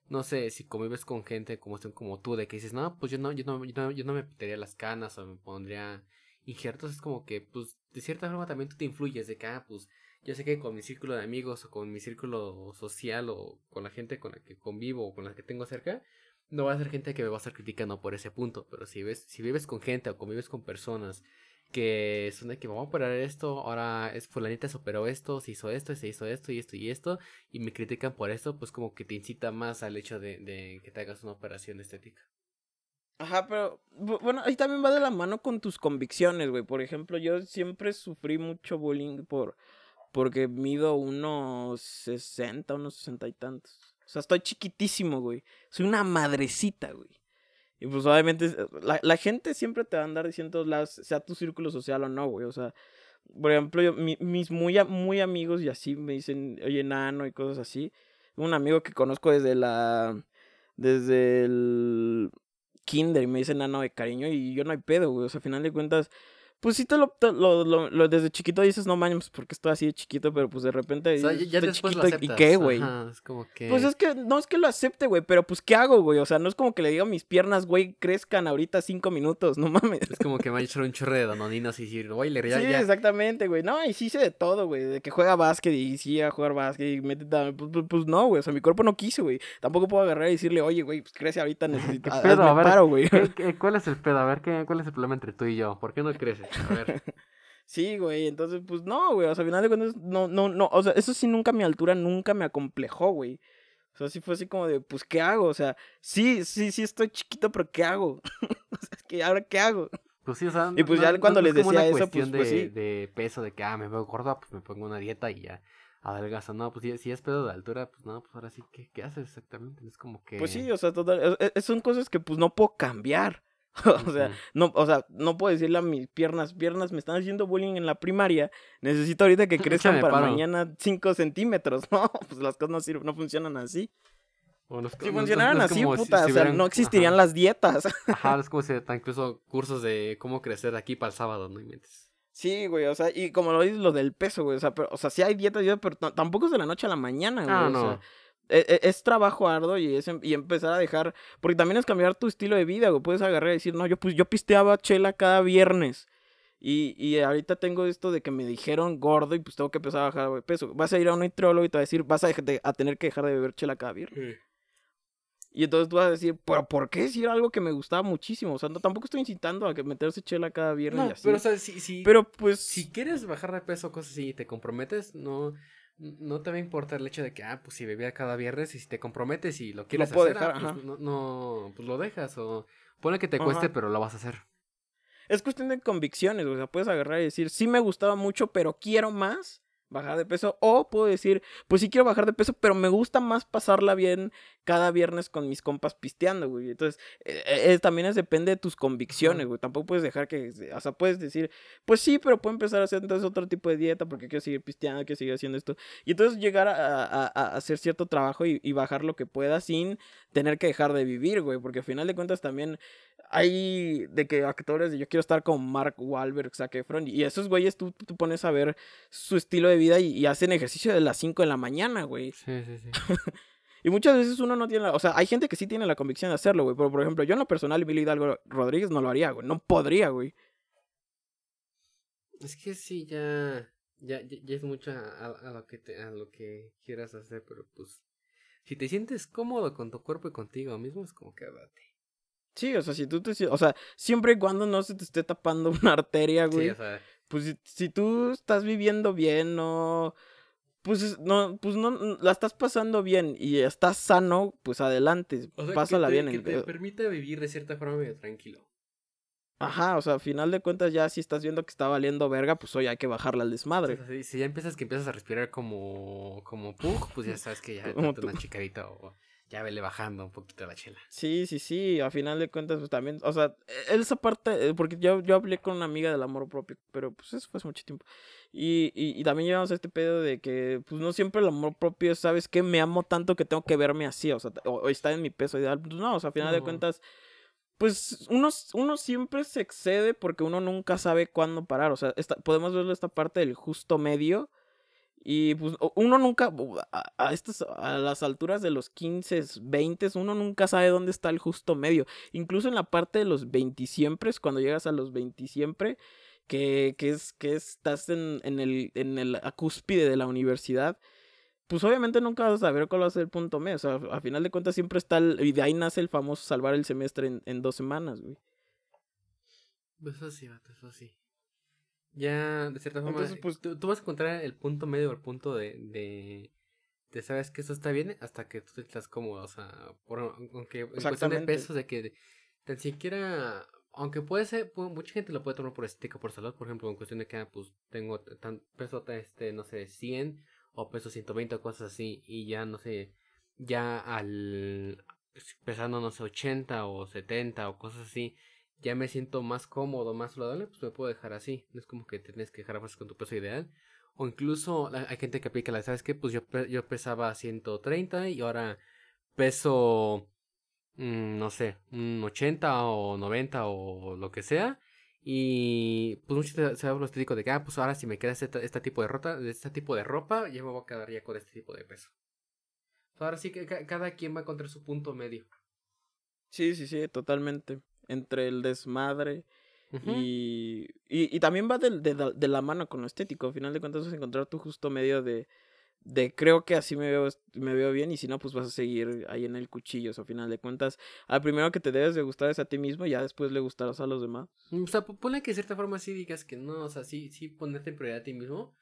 no sé, si convives con gente como, como tú, de que dices, no, pues yo no, yo no, yo no, yo no me pintaría las canas o me pondría injertos, es como que, pues, de cierta forma también tú te influyes de que, ah, pues, yo sé que con mi círculo de amigos o con mi círculo social o con la gente con la que convivo o con la que tengo cerca, no va a ser gente que me va a estar criticando por ese punto, pero si ves, si vives con gente o convives con personas que son de que vamos a operar esto, ahora es fulanita se operó esto, se hizo esto, se hizo esto y esto y esto, y me critican por esto, pues como que te incita más al hecho de, de que te hagas una operación estética. Ajá, pero bueno, ahí también va de la mano con tus convicciones, güey. Por ejemplo, yo siempre sufrí mucho bullying por porque mido unos 60, unos 60 y tantos. O sea, estoy chiquitísimo, güey. Soy una madrecita, güey. Y pues obviamente la, la, gente siempre te va a andar diciendo lados, sea tu círculo social o no, güey. O sea, por ejemplo, yo, mis muy, muy amigos y así me dicen, oye, nano y cosas así. Un amigo que conozco desde la... Desde el kinder y me dice nano de cariño y yo no hay pedo, güey. O sea, al final de cuentas pues sí te lo, lo, lo, desde chiquito dices, no manches, porque estoy así de chiquito, pero pues de repente o ya, chiquito, ¿y qué, güey? Es como que... Pues es que, no es que lo acepte, güey, pero pues ¿qué hago, güey? O sea, no es como que le diga a mis piernas, güey, crezcan ahorita cinco minutos, no mames. Es como que me ha hecho un chorro de danoninas y decir, güey, le ya, Sí, exactamente, güey. No, y sí sé de todo, güey, de que juega básquet y sí a jugar básquet y mete pues, pues, pues, no, güey, o sea, mi cuerpo no quiso, güey. Tampoco puedo agarrar y decirle, oye, güey, pues crece ahorita, necesito... pedo? A ver, paro, güey. ¿Cuál es el pedo? A ver, ¿qué, ¿cuál es el problema entre tú y yo? ¿Por qué no creces? A ver. Sí, güey, entonces, pues no, güey, o sea, al final de cuentas, no, no, no, o sea, eso sí nunca mi altura nunca me acomplejó, güey. O sea, sí fue así como de, pues, ¿qué hago? O sea, sí, sí, sí estoy chiquito, pero ¿qué hago? o sea, es que ahora, ¿qué hago? Pues sí, o sea, y pues ya cuando les decía eso, pues, de, pues sí. de peso, de que, ah, me veo gorda, pues me pongo una dieta y ya adelgaza. No, pues si, es pedo de altura, pues no, pues ahora sí, ¿qué, qué haces exactamente? Es como que... Pues sí, o sea, total, e, e, son cosas que pues no puedo cambiar. o sea, no, o sea, no puedo decirle a mis piernas, piernas me están haciendo bullying en la primaria, necesito ahorita que crezcan para mañana 5 centímetros, no, pues las cosas no sirven, no funcionan así. si funcionaran así, puta, o sea, no existirían las dietas. Ajá, es como si incluso cursos de cómo crecer aquí para el sábado, ¿no? Sí, güey, o sea, y como lo dices, lo del peso, güey, o sea, pero, o sea, sí hay dietas, pero tampoco es de la noche a la mañana, güey. Ah, no. O sea, e, e, es, trabajo arduo y, es, em, y empezar a dejar, porque también es cambiar tu estilo de vida, güey. Puedes agarrar y decir, no, yo, pues, yo pisteaba chela cada viernes. Y, y ahorita tengo esto de que me dijeron gordo y pues tengo que empezar a bajar de peso. Vas a ir a un nutriólogo y te va a decir, vas a, a tener que dejar de beber chela cada viernes. Y entonces tú vas a decir, ¿pero por qué? Si era algo que me gustaba muchísimo. O sea, no, tampoco estoy incitando a que meterse chela cada viernes y así. Pero, o sea, si, si, pero pues... Si quieres bajar de peso, cosas así, y te comprometes, no no te va a importar el hecho de que, ah, pues si bebía cada viernes y si te comprometes y lo quieres hacer, ah, pues, no, no, pues lo dejas o pone que te cueste, pero lo vas a hacer. Es cuestión de convicciones, o sea, puedes agarrar y decir, sí me gustaba mucho, pero quiero más bajar de peso. O puedo decir, pues sí quiero bajar de peso, pero me gusta más pasarla bien cada viernes con mis compas pisteando, güey. Entonces, eh, eh, también es, depende de tus convicciones, güey. Tampoco puedes dejar que, o sea, puedes decir, pues sí, pero puedo empezar a hacer entonces otro tipo de dieta porque quiero seguir pisteando, quiero seguir haciendo esto. Y entonces llegar a, hacer cierto trabajo y, y, bajar lo que pueda sin tener que dejar de vivir, güey. Porque al final de cuentas también hay de que actores de yo quiero estar con Mark Wahlberg, Zac Efron, y esos güeyes tú, tú pones a ver su estilo de vida y, hacen ejercicio de las 5 de la mañana, güey. Sí, sí, sí. y muchas veces uno no tiene, la, o sea, hay gente que sí tiene la convicción de hacerlo, güey, pero por ejemplo, yo en lo personal, Emilio Hidalgo Rodríguez no lo haría, güey, no podría, güey. Es que sí, ya, ya, ya, es mucho a, lo que te, a lo que quieras hacer, pero pues, si te sientes cómodo con tu cuerpo y contigo mismo, es como que date. Sí, o sea, si tú te... O sea, siempre y cuando no se te esté tapando una arteria, güey. Sí, o sea... Pues si, tú estás viviendo bien, no... Pues no, pues no, la estás pasando bien y estás sano, pues adelante, pásala bien. Que te permite vivir de cierta forma medio tranquilo. Ajá, o sea, al final de cuentas ya si estás viendo que está valiendo verga, pues hoy hay que bajarla al desmadre. si, ya empiezas que empiezas a respirar como, como pug, pues ya sabes que ya es una chicadita o ya vele bajando un poquito la chela. Sí, sí, sí, a final de cuentas, pues también, o sea, e, esa parte, eh, porque yo, yo hablé con una amiga del amor propio, pero pues eso fue hace mucho tiempo. Y, y, y también llevamos este pedo de que, pues no siempre el amor propio, ¿sabes qué? Me amo tanto que tengo que verme así, o sea, o, está en mi peso ideal. Pues no, o sea, a final de cuentas, pues uno, uno siempre se excede porque uno nunca sabe cuándo parar, o sea, esta, podemos verlo esta parte del justo medio y pues uno nunca, a, a las alturas de los 15, 20, uno nunca sabe dónde está el justo medio. Incluso en la parte de los 20 siempre, cuando llegas a los 20 siempre, que, que es, que estás en, en, el, en el cúspide de la universidad, pues obviamente nunca vas a saber cuál va a ser el punto medio. O sea, a final de cuentas siempre está el, y de ahí nace el famoso salvar el semestre en, en dos semanas, güey. Pues eso sí, eso sí. Ya, de cierta forma, Entonces, pues, tú, vas a encontrar el punto medio, el punto de, de, de sabes que eso está bien hasta que tú te estás cómodo, o sea, por, aunque en cuestión de peso, de que tan siquiera, aunque puede ser, mucha gente lo puede tomar por estética, por salud, por ejemplo, en cuestión de que, ah, pues, tengo tan peso, este, no sé, 100 o peso 120 o cosas así, y ya, no sé, ya al, pesando, no sé, 80 o 70 o cosas así, ya me siento más cómodo, más saludable, pues me puedo dejar así. No es como que tienes que dejar con tu peso ideal. O incluso hay gente que aplica la, ¿sabes qué? Pues yo, yo pesaba 130 y ahora peso, mm, no sé, un 80 o 90 o lo que sea. Y pues mucho se habla estético de que, ah, pues ahora si me queda este, este, tipo de ropa, este tipo de ropa, ya me voy a quedar ya con este tipo de peso. Ahora sí que cada quien va a encontrar su punto medio. Sí, sí, sí, totalmente entre el desmadre y, y, y, también va de, de, la mano con lo estético. Al final de cuentas vas a encontrar tu justo medio de, de creo que así me veo, me veo bien y si no, pues vas a seguir ahí en el cuchillo. O sea, al final de cuentas, al primero que te debes de gustar es a ti mismo y ya después le gustarás a los demás. Mm, o sea, ponle que de cierta forma sí digas que no, o sea, sí, sí ponerte en prioridad a ti mismo,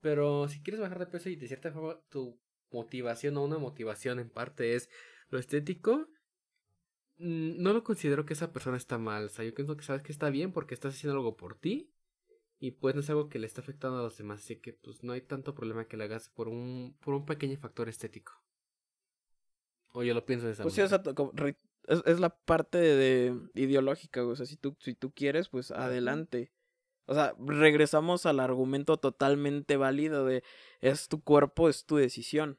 pero si quieres bajar de peso y de cierta forma tu motivación o una motivación en parte es lo estético, no lo considero que esa persona está mal. O sea, yo pienso que sabes que está bien porque estás haciendo algo por ti. Y pues no es algo que le está afectando a los demás. Así que pues no hay tanto problema que le hagas por un, por un pequeño factor estético. O yo lo pienso de esa pues Sí, o sea, es, la parte de, ideológica, o sea, si tú, si tú quieres, pues adelante. O sea, regresamos al argumento totalmente válido de es tu cuerpo, es tu decisión.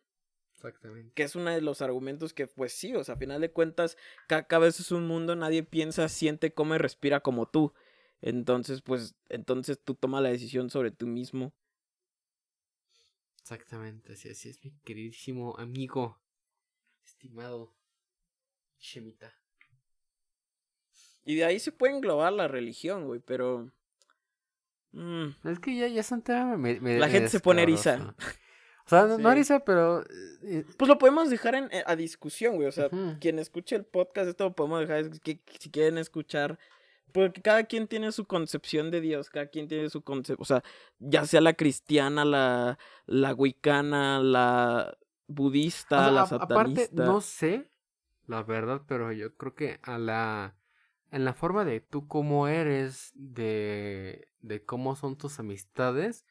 Exactamente. Que es uno de los argumentos que, pues sí, o sea, a final de cuentas, cada, vez es un mundo, nadie piensa, siente, come, respira como tú. Entonces, pues, entonces tú tomas la decisión sobre tú mismo. Exactamente, así, así es mi queridísimo amigo, estimado Shemita. Y de ahí se puede englobar la religión, güey, pero... Mm. Es que ya, ya son La gente se pone eriza. Sea, no dice, pero. Eh, pues lo podemos dejar en, eh, a discusión, güey. O sea, quien escuche el podcast, esto lo podemos dejar. Que, si quieren escuchar. Porque cada quien tiene su concepción de Dios, cada quien tiene su concepción. O sea, ya sea la cristiana, la, la wicana, la budista, la satanista. Aparte, no sé, la verdad, pero yo creo que a la. En la forma de tú cómo eres, de, de cómo son tus amistades,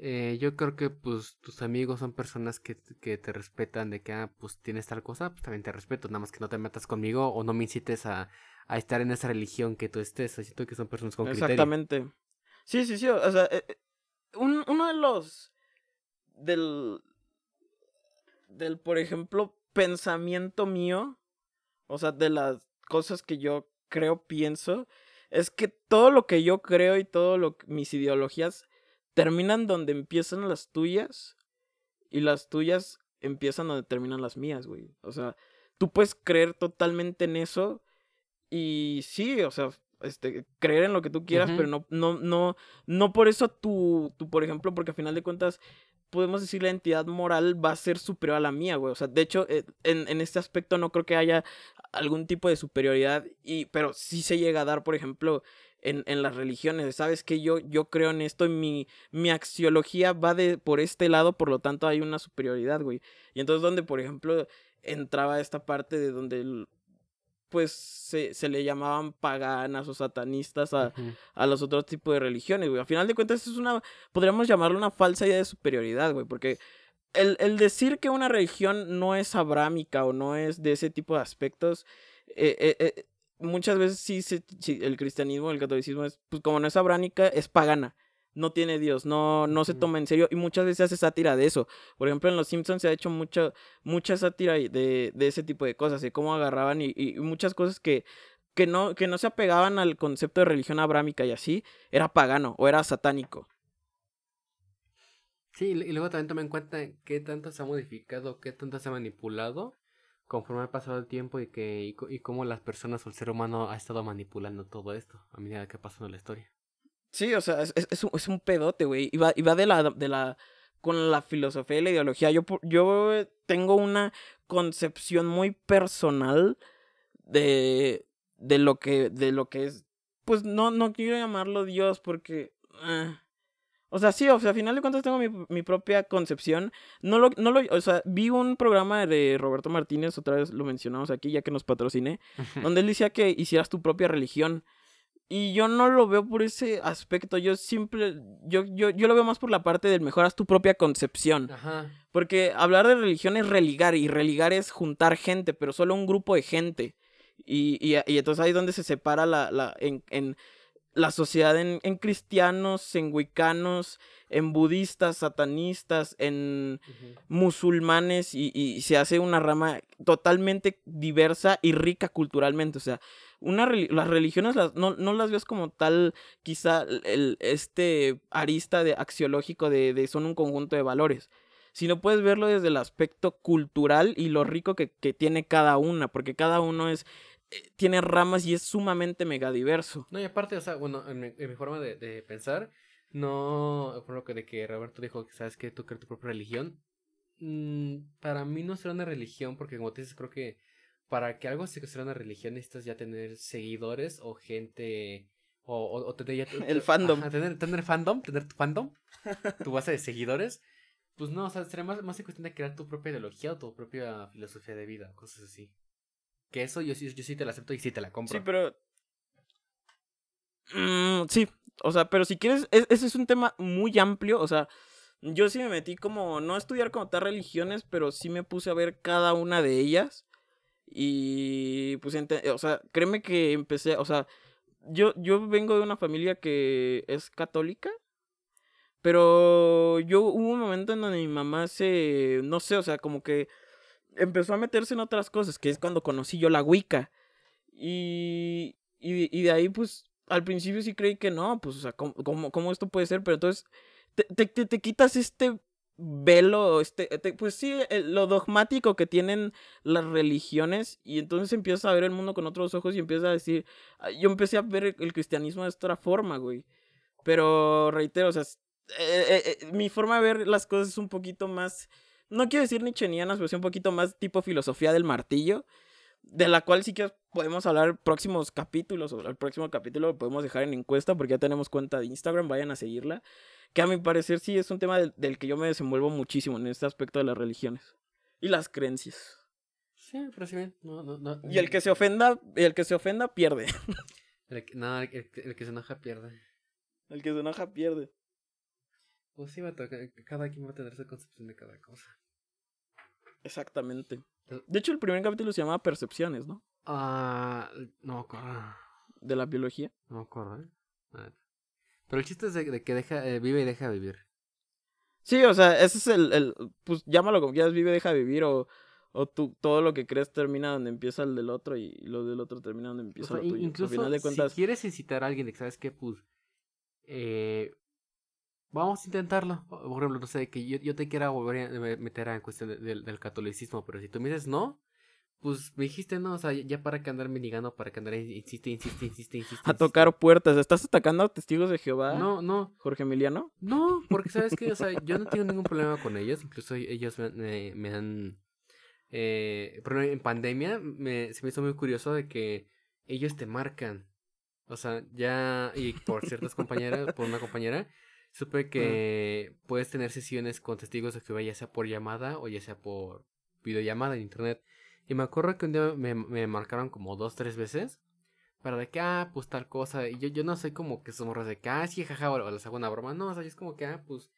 eh, yo creo que pues tus amigos son personas que, que, te respetan de que ah, pues tienes tal cosa, pues también te respeto, nada más que no te metas conmigo o no me incites a, a estar en esa religión que tú estés, siento que son personas con Exactamente. Sí, sí, sí, o sea, eh, eh, un, uno de los del del por ejemplo pensamiento mío, o sea, de las cosas que yo creo, pienso, es que todo lo que yo creo y todo lo mis ideologías terminan donde empiezan las tuyas y las tuyas empiezan donde terminan las mías, güey. O sea, tú puedes creer totalmente en eso y sí, o sea, este, creer en lo que tú quieras, pero no, no, no, no por eso tú, tú, por ejemplo, porque al final de cuentas, podemos decir la entidad moral va a ser superior a la mía, güey. O sea, de hecho, eh, en, en, este aspecto no creo que haya algún tipo de superioridad, y, pero sí se llega a dar, por ejemplo, en, en las religiones. Sabes que yo, yo creo en esto y mi, mi axiología va de por este lado, por lo tanto hay una superioridad, güey. Y entonces donde, por ejemplo, entraba esta parte de donde pues se, se, le llamaban paganas o satanistas a, a, los otros tipos de religiones, güey. A final de cuentas es una, podríamos llamarlo una falsa idea de superioridad, güey, porque el, el, decir que una religión no es abrámica o no es de ese tipo de aspectos, eh, eh, eh muchas veces sí, sí, el cristianismo, el catolicismo es, pues como no es abránica, es pagana. No tiene Dios, no, no se toma en serio y muchas veces se hace sátira de eso. Por ejemplo, en Los Simpsons se ha hecho mucha, mucha sátira de, de ese tipo de cosas, de cómo agarraban y, y muchas cosas que, que, no, que no se apegaban al concepto de religión abrámica y así, era pagano o era satánico. Sí, y luego también toma en cuenta qué tanto se ha modificado, qué tanto se ha manipulado conforme ha pasado el tiempo y que y, cómo las personas o el ser humano ha estado manipulando todo esto a medida que pasa en la historia. Sí, o sea, es, es, un, es un pedote, güey. Y va, y va de la, de la, con la filosofía y la ideología. Yo, yo tengo una concepción muy personal de, de lo que, de lo que es, pues no, no quiero llamarlo Dios porque, ah, o sea, sí, o sea, al final de cuentas tengo mi, mi, propia concepción. No lo, no lo, o sea, vi un programa de Roberto Martínez, otra vez lo mencionamos aquí, ya que nos patrociné, donde él decía que hicieras tu propia religión. Y yo no lo veo por ese aspecto, yo simple, yo, yo, yo lo veo más por la parte del mejoras tu propia concepción. Ajá. Porque hablar de religión es religar, y religar es juntar gente, pero solo un grupo de gente. Y, y, y entonces ahí es donde se separa la, la, en, en la sociedad en, en, cristianos, en wicanos, en budistas, satanistas, en musulmanes, y, y, se hace una rama totalmente diversa y rica culturalmente. O sea, una las religiones las, no, no, las ves como tal, quizá el, este arista de axiológico de, de, son un conjunto de valores, sino puedes verlo desde el aspecto cultural y lo rico que, que tiene cada una, porque cada uno es eh, tiene ramas y es sumamente mega diverso. No, y aparte, o sea, bueno, en mi, forma de, de, pensar, no, por lo que de que Roberto dijo que sabes que tú crees tu propia religión, mmm, para mí no será una religión, porque como te dices, creo que para que algo se considere una religión necesitas ya tener seguidores o gente o, o, tener ya el fandom. tener, tener fandom tener tu fandom tu base de seguidores. Pues no o sea sería más, más cuestión de crear tu propia ideología o tu propia filosofía de vida cosas así que eso yo, sí te la acepto y sí te la compro. Sí pero mm, sí o sea pero si quieres ese es un tema muy amplio o sea yo sí me metí como no a estudiar como tal religiones pero sí me puse a ver cada una de ellas y pues, o sea, créeme que empecé, o sea, yo, yo vengo de una familia que es católica, pero yo hubo un momento en donde mi mamá se, no sé, o sea, como que empezó a meterse en otras cosas, que es cuando conocí yo la Wicca. Y, y, de ahí, pues, al principio sí creí que no, pues, o sea, ¿cómo, cómo, esto puede ser? Pero entonces te, te, te quitas este velo, este, pues sí, lo dogmático que tienen las religiones y entonces empiezas a ver el mundo con otros ojos y empiezas a decir, yo empecé a ver el cristianismo de otra forma, güey. Pero reitero, o sea, eh, eh, eh, mi forma de ver las cosas es un poquito más, no quiero decir nichenianas, pero sí un poquito más tipo filosofía del martillo, de la cual sí que podemos hablar próximos capítulos, o el próximo capítulo lo podemos dejar en encuesta porque ya tenemos cuenta de Instagram, vayan a seguirla que a mi parecer sí es un tema del, que yo me desenvuelvo muchísimo en este aspecto de las religiones y las creencias. Sí, pero sí bien. No, no, no. Y el que se ofenda, el que se ofenda pierde. El que, no, el, que se enoja pierde. El que se enoja pierde. Pues sí, va a tocar, cada quien va a tener su concepción de cada cosa. Exactamente. De hecho, el primer capítulo se llamaba Percepciones, ¿no? Ah, no ¿De la biología? No me ¿eh? Pero el chiste es de, que deja, eh, vive y deja vivir. Sí, o sea, ese es el, el, pues llámalo como quieras, vive, deja vivir, o, o tú, todo lo que crees termina donde empieza el del otro y lo del otro termina donde empieza lo tuyo. Incluso final de cuentas... si quieres incitar a alguien de que sabes qué, pues, eh, vamos a intentarlo. Por ejemplo, no sé, que yo, yo te quiera volver a meter en cuestión del catolicismo, pero si tú me dices no, pues me dijiste, no, o sea, ya para que andar mendigando, para que andar, insiste, insiste, insiste, insiste. A tocar puertas, ¿estás atacando a testigos de Jehová? No, no. ¿Jorge Emiliano? No, porque sabes que, o sea, yo no tengo ningún problema con ellos, incluso ellos me, me han, eh, pero en pandemia me, se me hizo muy curioso de que ellos te marcan, o sea, ya, y por ciertas compañeras, por una compañera, supe que puedes tener sesiones con testigos de Jehová, ya sea por llamada o ya sea por videollamada en internet. Y me acuerdo que un día me, me marcaron como dos, tres veces. Para de que, ah, pues tal cosa. Y yo, yo no sé como que somos de que, ah, sí, jaja, o les hago una broma. No, o sea, es como que, ah, pues,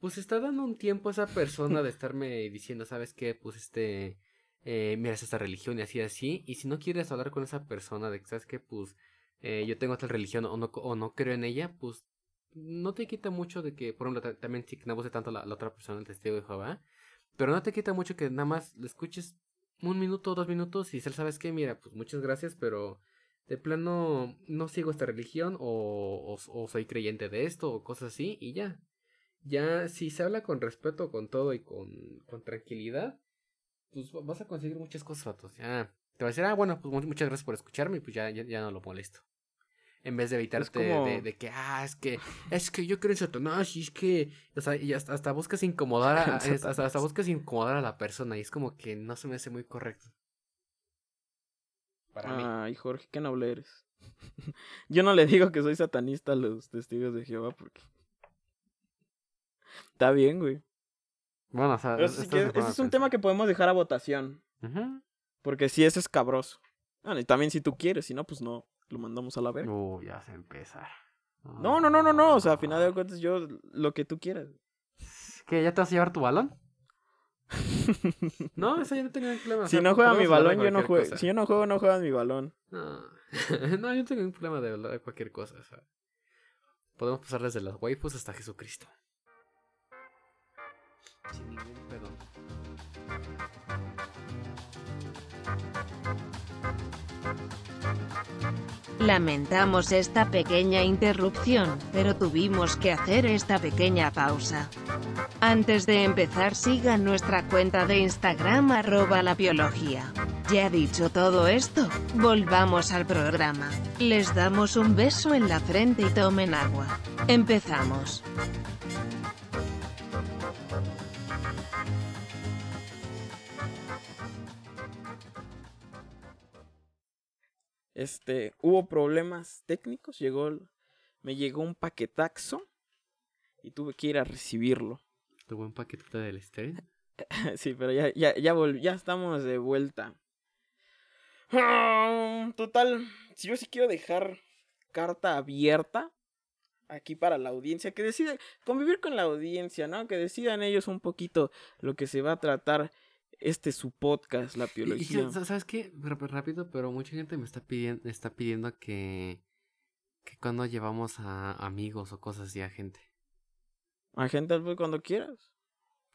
pues está dando un tiempo a esa persona de estarme diciendo, ¿sabes qué? Pues este, eh, miras esta religión y así, así. Y si no quieres hablar con esa persona de que, ¿sabes qué? Pues, eh, yo tengo tal religión o no, o no creo en ella, pues, no te quita mucho de que, por ejemplo, también si no guste tanto la, otra persona, el testigo de Jehová. Pero no te quita mucho que nada más le escuches un minuto, dos minutos y él sabes que, mira, pues muchas gracias, pero de plano no sigo esta religión o, o, soy creyente de esto o cosas así y ya. Ya si se habla con respeto, con todo y con, tranquilidad, pues vas a conseguir muchas cosas, Ya te va a decir, ah, bueno, pues muchas gracias por escucharme y pues ya, ya, no lo molesto. En vez de evitarte de, que, ah, es que, es que yo creo en Satanás y es que, o sea, y hasta, buscas incomodar a, hasta, buscas incomodar a la persona y es como que no se me hace muy correcto. Para mí. Ay, Jorge, qué noble eres. yo no le digo que soy satanista a los testigos de Jehová porque... Está bien, güey. Bueno, o sea, ese es un tema que podemos dejar a votación. Porque si es escabroso. y también si tú quieres, si no, pues no lo mandamos a la verga. Uh, ya se empieza. No, no, no, no, no. O sea, a final de cuentas, yo lo que tú quieras. ¿Qué? ¿Ya te vas a llevar tu balón? no, eso ya no tengo ningún problema. Si no juega mi balón, yo no juego. Si yo no juego, no juegas mi balón. No. no, yo no tengo ningún problema de hablar de cualquier cosa. O sea, podemos pasar desde las waifus hasta Jesucristo. Sin ningún pedo. Lamentamos esta pequeña interrupción, pero tuvimos que hacer esta pequeña pausa. Antes de empezar sigan nuestra cuenta de Instagram arroba la biología. Ya dicho todo esto, volvamos al programa. Les damos un beso en la frente y tomen agua. Empezamos. Este, hubo problemas técnicos, llegó, me llegó un paquetaxo y tuve que ir a recibirlo. ¿Tuvo un paquete del estrés? sí, pero ya, ya, ya, ya estamos de vuelta. Total, si yo sí quiero dejar carta abierta aquí para la audiencia, que decida convivir con la audiencia, ¿no? Que decidan ellos un poquito lo que se va a tratar este es su podcast, la biología. ¿Sabes qué? Rápido, pero mucha gente me está pidiendo, está pidiendo que, que cuando llevamos a amigos o cosas así a gente. A gente pues, cuando quieras.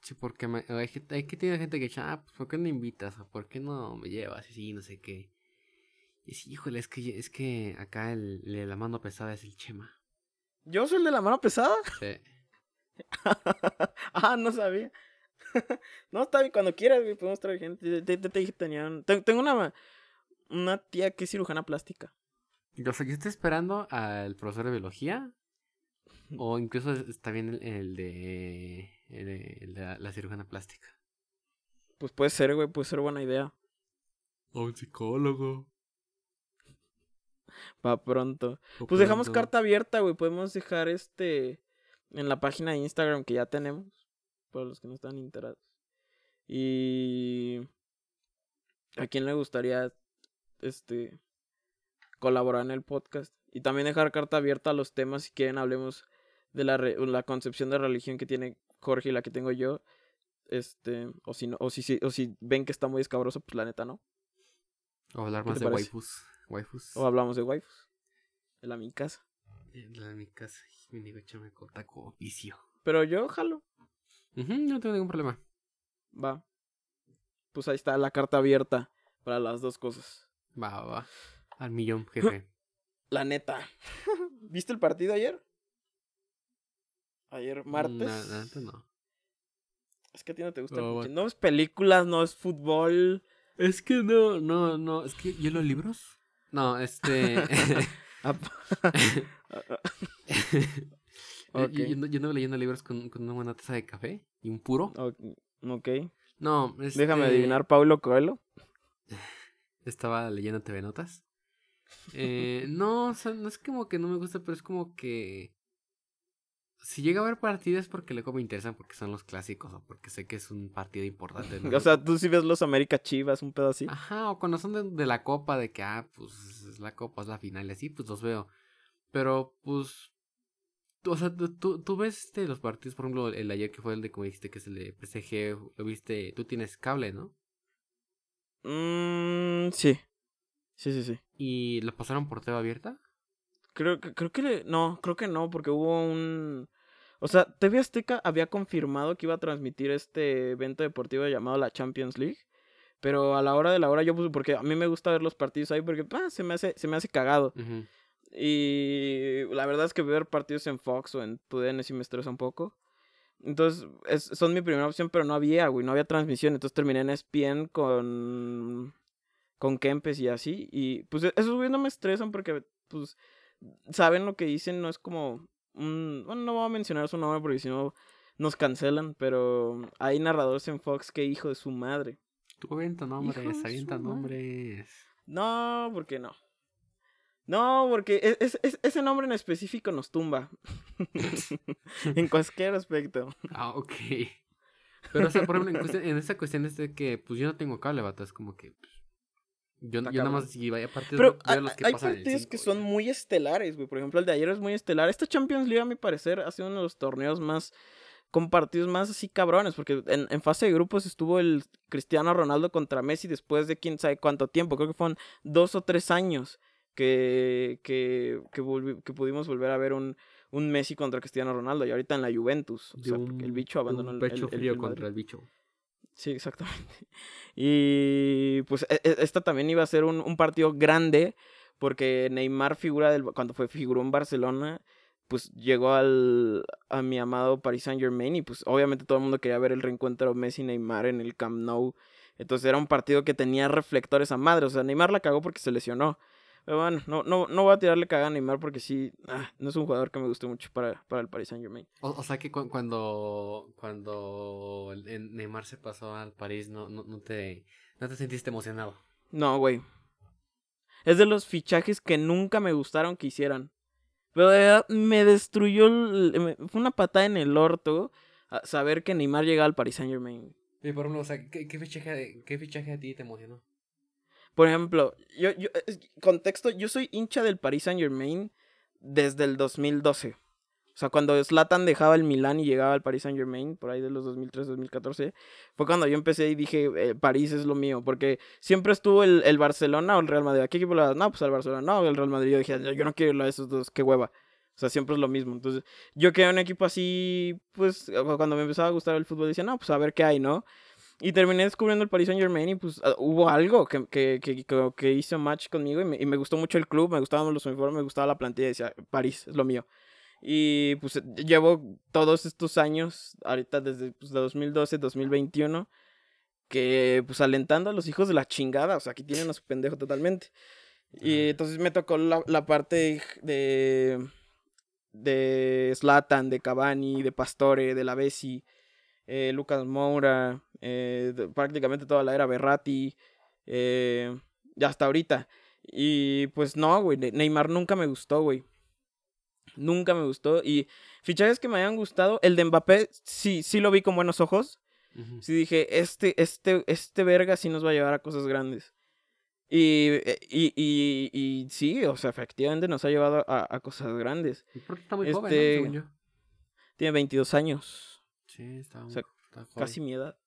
Sí, porque hay, hay, que tener gente que dice, ah, pues ¿por qué no invitas? ¿O por qué no me llevas? Y sí, no sé qué. Y sí, híjole, es que, es que acá el, de la mano pesada es el Chema. ¿Yo soy el de la mano pesada? Sí. ah, no sabía. no, está bien, cuando quieras, podemos traer gente. Te, dije, Tengo una, una tía que es cirujana plástica. Que estoy esperando al profesor de biología. O incluso está bien el, de, el de la, cirujana plástica. Pues puede ser, güey, puede ser buena idea. O un psicólogo. Va pronto. pues dejamos carta abierta, güey. Podemos dejar este en la página de Instagram que ya tenemos para los que no están enterados. Y a quién le gustaría este colaborar en el podcast y también dejar carta abierta a los temas si quieren hablemos de la, la concepción de religión que tiene Jorge y la que tengo yo. Este, o si no, o si, o si ven que está muy escabroso, pues la neta no. O hablar más de waifus. waifus. O hablamos de waifus. En la mi casa. En la mi casa. Mi me corta vicio. Pero yo jalo no tengo ningún problema. Va. Pues ahí está la carta abierta para las dos cosas. Va, va, va. Al millón, jefe. La neta. ¿Viste el partido ayer? Ayer martes. No, no. Es que a ti no te gusta. no es películas, no es fútbol. Es que no, no, no. Es que yo los libros. No, este. Yo, no yo, leyendo libros con, con, una buena taza de café y un puro. Ok. No, Déjame este adivinar, Paulo Coelho. Estaba leyendo TV Notas. Eh, no, o sea, no es como que no me gusta, pero es como que... Si llega a haber partidos es porque luego me interesan, porque son los clásicos, o porque sé que es un partido importante. o sea, tú sí ves los América Chivas, un pedo así. Ajá, o cuando son de, de, la copa, de que, ah, pues es la copa, es la final, y así, pues los veo. Pero, pues, o sea, tú, tú ves este, los partidos, por ejemplo, el ayer que fue el de, como dijiste, que es el de PSG, lo viste, tú tienes cable, ¿no? Mmm, sí. Sí, sí, sí. ¿Y lo pasaron por TV abierta? Creo, creo que no, creo que no, porque hubo un... O sea, TV Azteca había confirmado que iba a transmitir este evento deportivo llamado la Champions League. Pero a la hora de la hora yo puse, porque a mí me gusta ver los partidos ahí porque ah, se, me hace, se me hace cagado. Y la verdad es que ver partidos en Fox o en TUDN sí me estresa un poco. Entonces, es, son mi primera opción, pero no había, güey, no había transmisión. Entonces terminé en ESPN con, con Kempes y así. Y pues esos güeyes no me estresan porque, pues, saben lo que dicen, no es como un... Bueno, no voy a mencionar su nombre porque si no nos cancelan, pero hay narradores en Fox que hijo de su madre. Tú avienta nombres, avienta nombres. No, porque no. No, porque e, es, ese nombre en específico nos tumba. en cualquier aspecto. Ah, ok. Pero, o sea, por ejemplo, en, esa cuestión es de que, pues yo no tengo cable. Es como que. Pues, yo, yo nada más si vaya partidos Pero veo los que hay partidos que son muy estelares, güey. Por ejemplo, el de ayer es muy estelar. Esta Champions League, a mi parecer, ha sido uno de los torneos más con partidos más así cabrones, porque en, fase de grupos estuvo el Cristiano Ronaldo contra Messi después de quién sabe cuánto tiempo, creo que fueron dos o tres años que, que, que, pudimos volver a ver un, un, Messi contra Cristiano Ronaldo y ahorita en la Juventus, o sea, el bicho abandonó el pecho frío contra el bicho. Sí, exactamente. Y pues e, e, esta también iba a ser un, un partido grande porque Neymar figura del, cuando fue figuró en Barcelona pues llegó al, a mi amado Paris Saint Germain y pues obviamente todo el mundo quería ver el reencuentro Messi-Neymar en el Camp Nou. Entonces era un partido que tenía reflectores a madre. O sea, Neymar la cagó porque se lesionó. Pero bueno, no, no, no voy a tirarle cagada a Neymar porque sí, ah, no es un jugador que me guste mucho para, para el Paris Saint Germain. O, sea que cuando, cuando Neymar se pasó al París, no, no, no, te, no te sentiste emocionado. No, güey. Es de los fichajes que nunca me gustaron que hicieran. Pero me destruyó, fue una patada en el orto saber que Neymar llegaba al Paris Saint Germain. Y por ejemplo, o sea, ¿qué, qué, fichaje, ¿qué fichaje a ti te emocionó? Por ejemplo, yo, yo, contexto, yo soy hincha del Paris Saint Germain desde el 2012. O sea, cuando Zlatan dejaba el Milán y llegaba al Paris Saint Germain, por ahí de los 2003-2014, fue cuando yo empecé y dije, eh, París es lo mío, porque siempre estuvo el, el, Barcelona o el Real Madrid. ¿A qué equipo le? No, pues al Barcelona, no, el Real Madrid. Yo dije, yo no quiero ir a esos dos, qué hueva. O sea, siempre es lo mismo. Entonces, yo quedé en un equipo así, pues, cuando me empezaba a gustar el fútbol, decía, no, pues a ver qué hay, ¿no? Y terminé descubriendo el Paris Saint Germain y pues ah, hubo algo que, que, que, que, hizo match conmigo y me, y me, gustó mucho el club, me gustaban los uniformes, me gustaba la plantilla y decía, París es lo mío. Y pues llevo todos estos años, ahorita desde pues, 2012, 2021, que pues alentando a los hijos de la chingada, o sea, aquí tienen a su pendejo totalmente. Y entonces me tocó la, la parte de de Slatan, de Cavani, de Pastore, de la Bessi, eh, Lucas Moura, eh, prácticamente toda la era Berrati, eh, hasta ahorita. Y pues no, güey, Neymar nunca me gustó, güey. Nunca me gustó. Y fichajes que me hayan gustado. El de Mbappé, sí, sí lo vi con buenos ojos. Sí dije, este, este, este verga sí nos va a llevar a cosas grandes. Y, y, y, y sí, o sea, efectivamente nos ha llevado a, a cosas grandes. Está muy joven, ¿no? Este, tiene 22 años. Sí, está, Casi mi edad.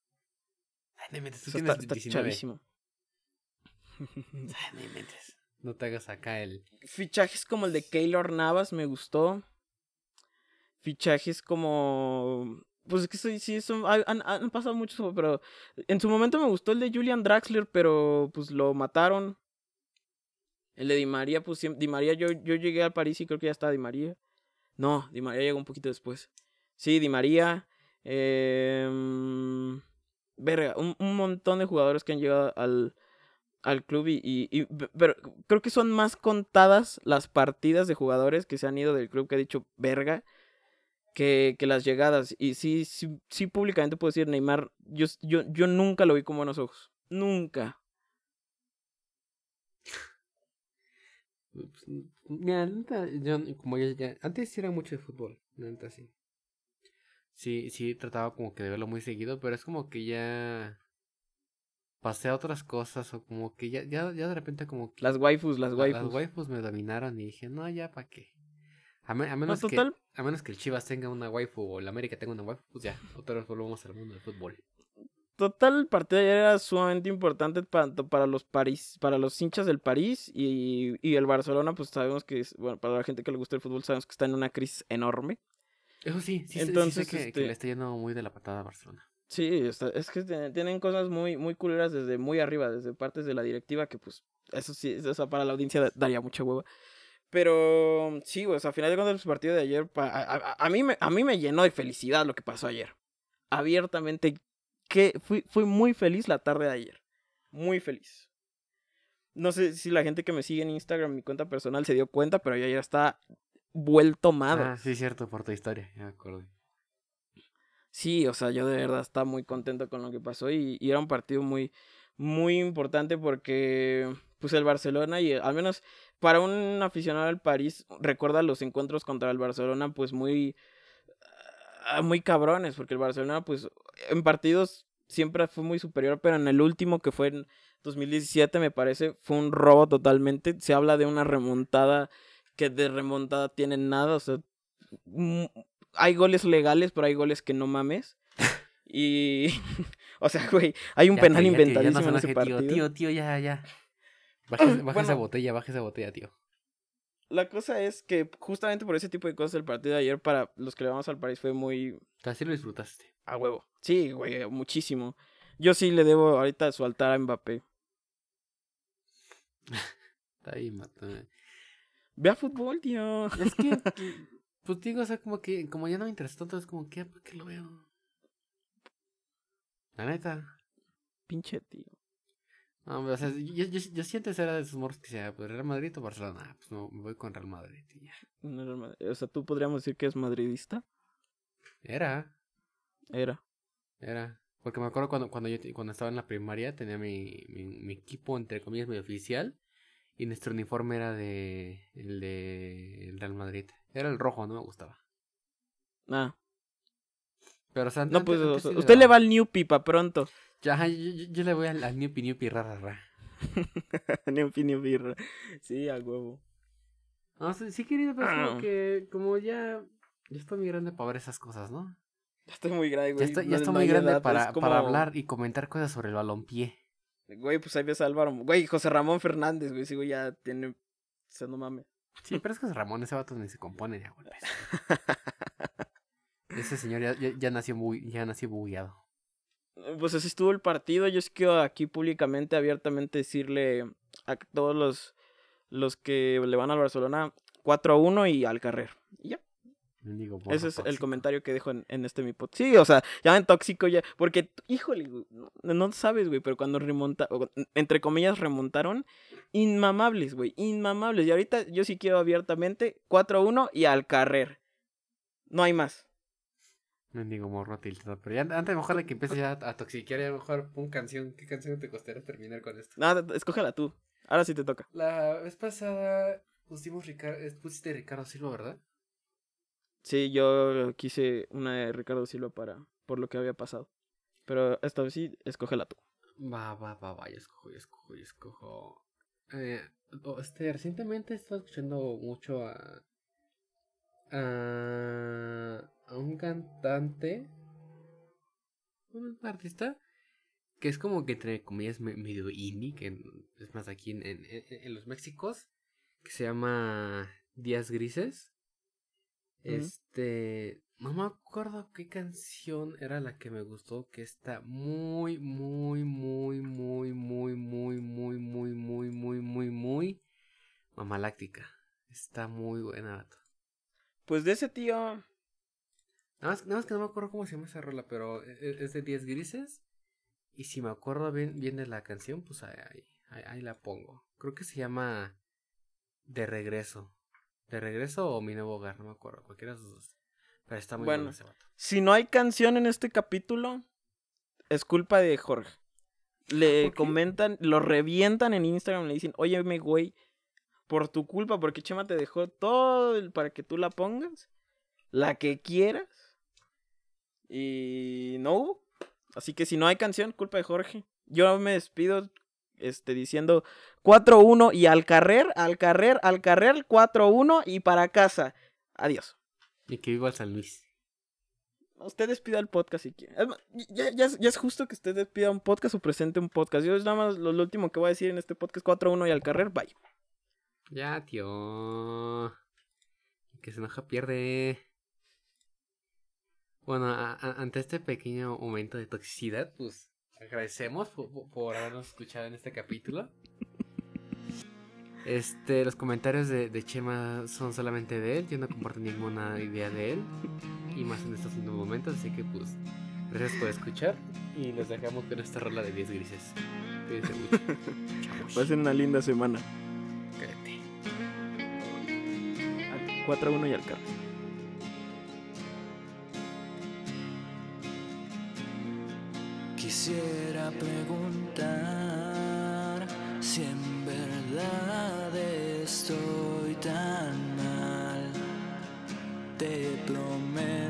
Ay, no está, está chavísimo. Ay, no no te hagas acá el. Fichajes como el de Keylor Navas me gustó. Fichajes como. Pues es que sí, sí son, han, han, pasado muchos, pero en su momento me gustó el de Julian Draxler, pero pues lo mataron. El de Di María, pues Di María, yo, yo llegué al París y creo que ya estaba Di María. No, Di María llegó un poquito después. Sí, Di María. Eh, verga, un, un montón de jugadores que han llegado al, al club y, y, pero creo que son más contadas las partidas de jugadores que se han ido del club que ha dicho verga que, que las llegadas. Y sí, sí, sí públicamente puedo decir Neymar yo, yo, yo nunca lo vi con buenos ojos. Nunca. Mira, yo, como ya, antes era mucho de fútbol, neta, sí. Sí, sí, trataba como que de verlo muy seguido, pero es como que ya pasé a otras cosas o como que ya, ya, ya de repente como que... Las waifus, las waifus. Las waifus me dominaron y dije, no, ya, ¿para qué? A, menos que, a menos que el Chivas tenga una waifu o el América tenga una waifu, pues ya, otra vez volvemos al mundo del fútbol. Total, el partido ayer era sumamente importante tanto para los París, para los hinchas del París y, y el Barcelona, pues sabemos que, bueno, para la gente que le gusta el fútbol, sabemos que está en una crisis enorme. Eso sí, sí, Entonces, que, que, le este está yendo muy de la patada a Barcelona. Sí, es que tienen cosas muy, muy culeras desde muy arriba, desde partes de la directiva, que pues, eso sí, eso para la audiencia daría mucha hueva. Pero sí, o sea, a final de cuentas el partido de ayer, a, a, mí me, a mí me llenó de felicidad lo que pasó ayer. Abiertamente, que fui, fui muy feliz la tarde de ayer. Muy feliz. No sé si la gente que me sigue en Instagram, mi cuenta personal, se dio cuenta, pero ya, ya está vuelto madre. Ah, sí, cierto, por tu historia, ya me acuerdo. Sí, o sea, yo de verdad estaba muy contento con lo que pasó y, y era un partido muy, muy importante porque, pues, el Barcelona y al menos para un aficionado al París, recuerda los encuentros contra el Barcelona, pues, muy, ah, muy cabrones, porque el Barcelona, pues, en partidos siempre fue muy superior, pero en el último que fue en 2017, me parece, fue un robo totalmente. Se habla de una remontada que de remontada tienen nada, o sea, hay goles legales, pero hay goles que no mames. Y, o sea, güey, hay un penal inventadísimo en ese partido. Tío, tío, ya, ya. Baja, esa botella, baja esa botella, tío. La cosa es que justamente por ese tipo de cosas el partido de ayer para los que le vamos al París fue muy... Casi lo disfrutaste. A huevo. Sí, güey, muchísimo. Yo sí le debo ahorita su altar a Mbappé. Está ahí, mátame. Ve a fútbol, tío. Es que, pues digo, o sea, como que, como ya no me interesa tanto, es como que, ¿por qué lo veo? La neta. Pinche tío. No, o sea, yo, yo, yo siento era de esos morros que sea, pues Real Madrid o Barcelona. Ah, pues no, me voy con Real Madrid y O sea, ¿tú podríamos decir que es madridista? Era. Era. Era. Porque me acuerdo cuando, cuando yo cuando estaba en la primaria tenía mi, mi, mi equipo, entre comillas, medio oficial. Y nuestro uniforme era de el de el Real Madrid. Era el rojo, no me gustaba. Ah. Pero o sea, no, pues usted le va al New Pipa pronto. Ya, yo, yo, le voy al, al Newpi Newpi rara ra. Newpi Newpi ra. Sí, a huevo. No, sí, querido, pero ah. que como ya, ya estoy muy grande para ver esas cosas, ¿no? Ya estoy muy grande, güey. Ya estoy, ya estoy muy grande para, para hablar y comentar cosas sobre el balompié. Güey, pues ahí ves a Álvaro. Güey, José Ramón Fernández, güey. Sí, güey, ya tiene. O sea, no mames. Sí, pero es que José Ramón, ese vato ni se compone de golpes. ese señor ya, ya, nació muy, ya nació bugueado. Pues así estuvo el partido. Yo es quiero aquí públicamente, abiertamente decirle a todos los, los que le van al Barcelona 4-1 y al carrer. Y ya. Ese es el comentario que dejo en, este mi pod. Sí, o sea, ya en tóxico ya. Porque, híjole, no, sabes, güey, pero cuando remonta, entre comillas, remontaron, inmamables, güey, inmamables. Y ahorita yo sí quiero abiertamente 4-1 y al carrer. No hay más. No digo morro tiltado, pero ya antes mejor de que empieces ya a, toxiquear, ya mejor pon canción. ¿Qué canción te costaría terminar con esto? Nada, escógela tú. Ahora sí te toca. La vez pasada pusimos Ricardo, pusiste Ricardo Silva, ¿verdad? Sí, yo quise una de Ricardo Silva para por lo que había pasado. Pero esta vez sí, escógela tú. Va, va, va, va, yo escojo, yo escojo, yo escojo. Eh, este, recientemente he estado escuchando mucho a, a, a un cantante, un artista, que es como que entre comillas medio indie, que es más aquí en, en, en los Méxicos, que se llama Días Grises. Este, no me acuerdo qué canción era la que me gustó, que está muy, muy, muy, muy, muy, muy, muy, muy, muy, muy, muy, muy mamaláctica. Está muy buena. Pues de ese tío. Nada más, nada más que no me acuerdo cómo se llama esa rola, pero es de 10 grises. Y si me acuerdo bien, bien de la canción, pues ahí, ahí, ahí la pongo. Creo que se llama De Regreso. ¿De regreso o mi nuevo hogar? No me acuerdo. Cualquiera de esos dos. Pero está muy bueno, ese vato. Si no hay canción en este capítulo, es culpa de Jorge. Le comentan, lo revientan en Instagram, le dicen, oye, güey, por tu culpa, porque Chema te dejó todo para que tú la pongas, la que quieras, y no hubo. Así que si no hay canción, culpa de Jorge. Yo me despido este, diciendo 4-1 y al carrer, al carrer, al carrer, 4-1 y para casa. Adiós. Y que viva San Luis. Usted despida el podcast si quiere. Ya, ya, es justo que usted despida un podcast o presente un podcast. Yo es nada más lo, último que voy a decir en este podcast 4-1 y al carrer, bye. Ya, tío. Que se enoja pierde. Bueno, ante este pequeño momento de toxicidad, pues agradecemos por, habernos escuchado en este capítulo. Este, los comentarios de, Chema son solamente de él, yo no comparto ninguna idea de él, y más en estos últimos momentos, así que pues gracias por escuchar y los dejamos con esta rola de 10 grises. Cuídense mucho. Pasen una linda semana. 4 a 1 y al carro. Quisiera preguntar si en verdad Te prometo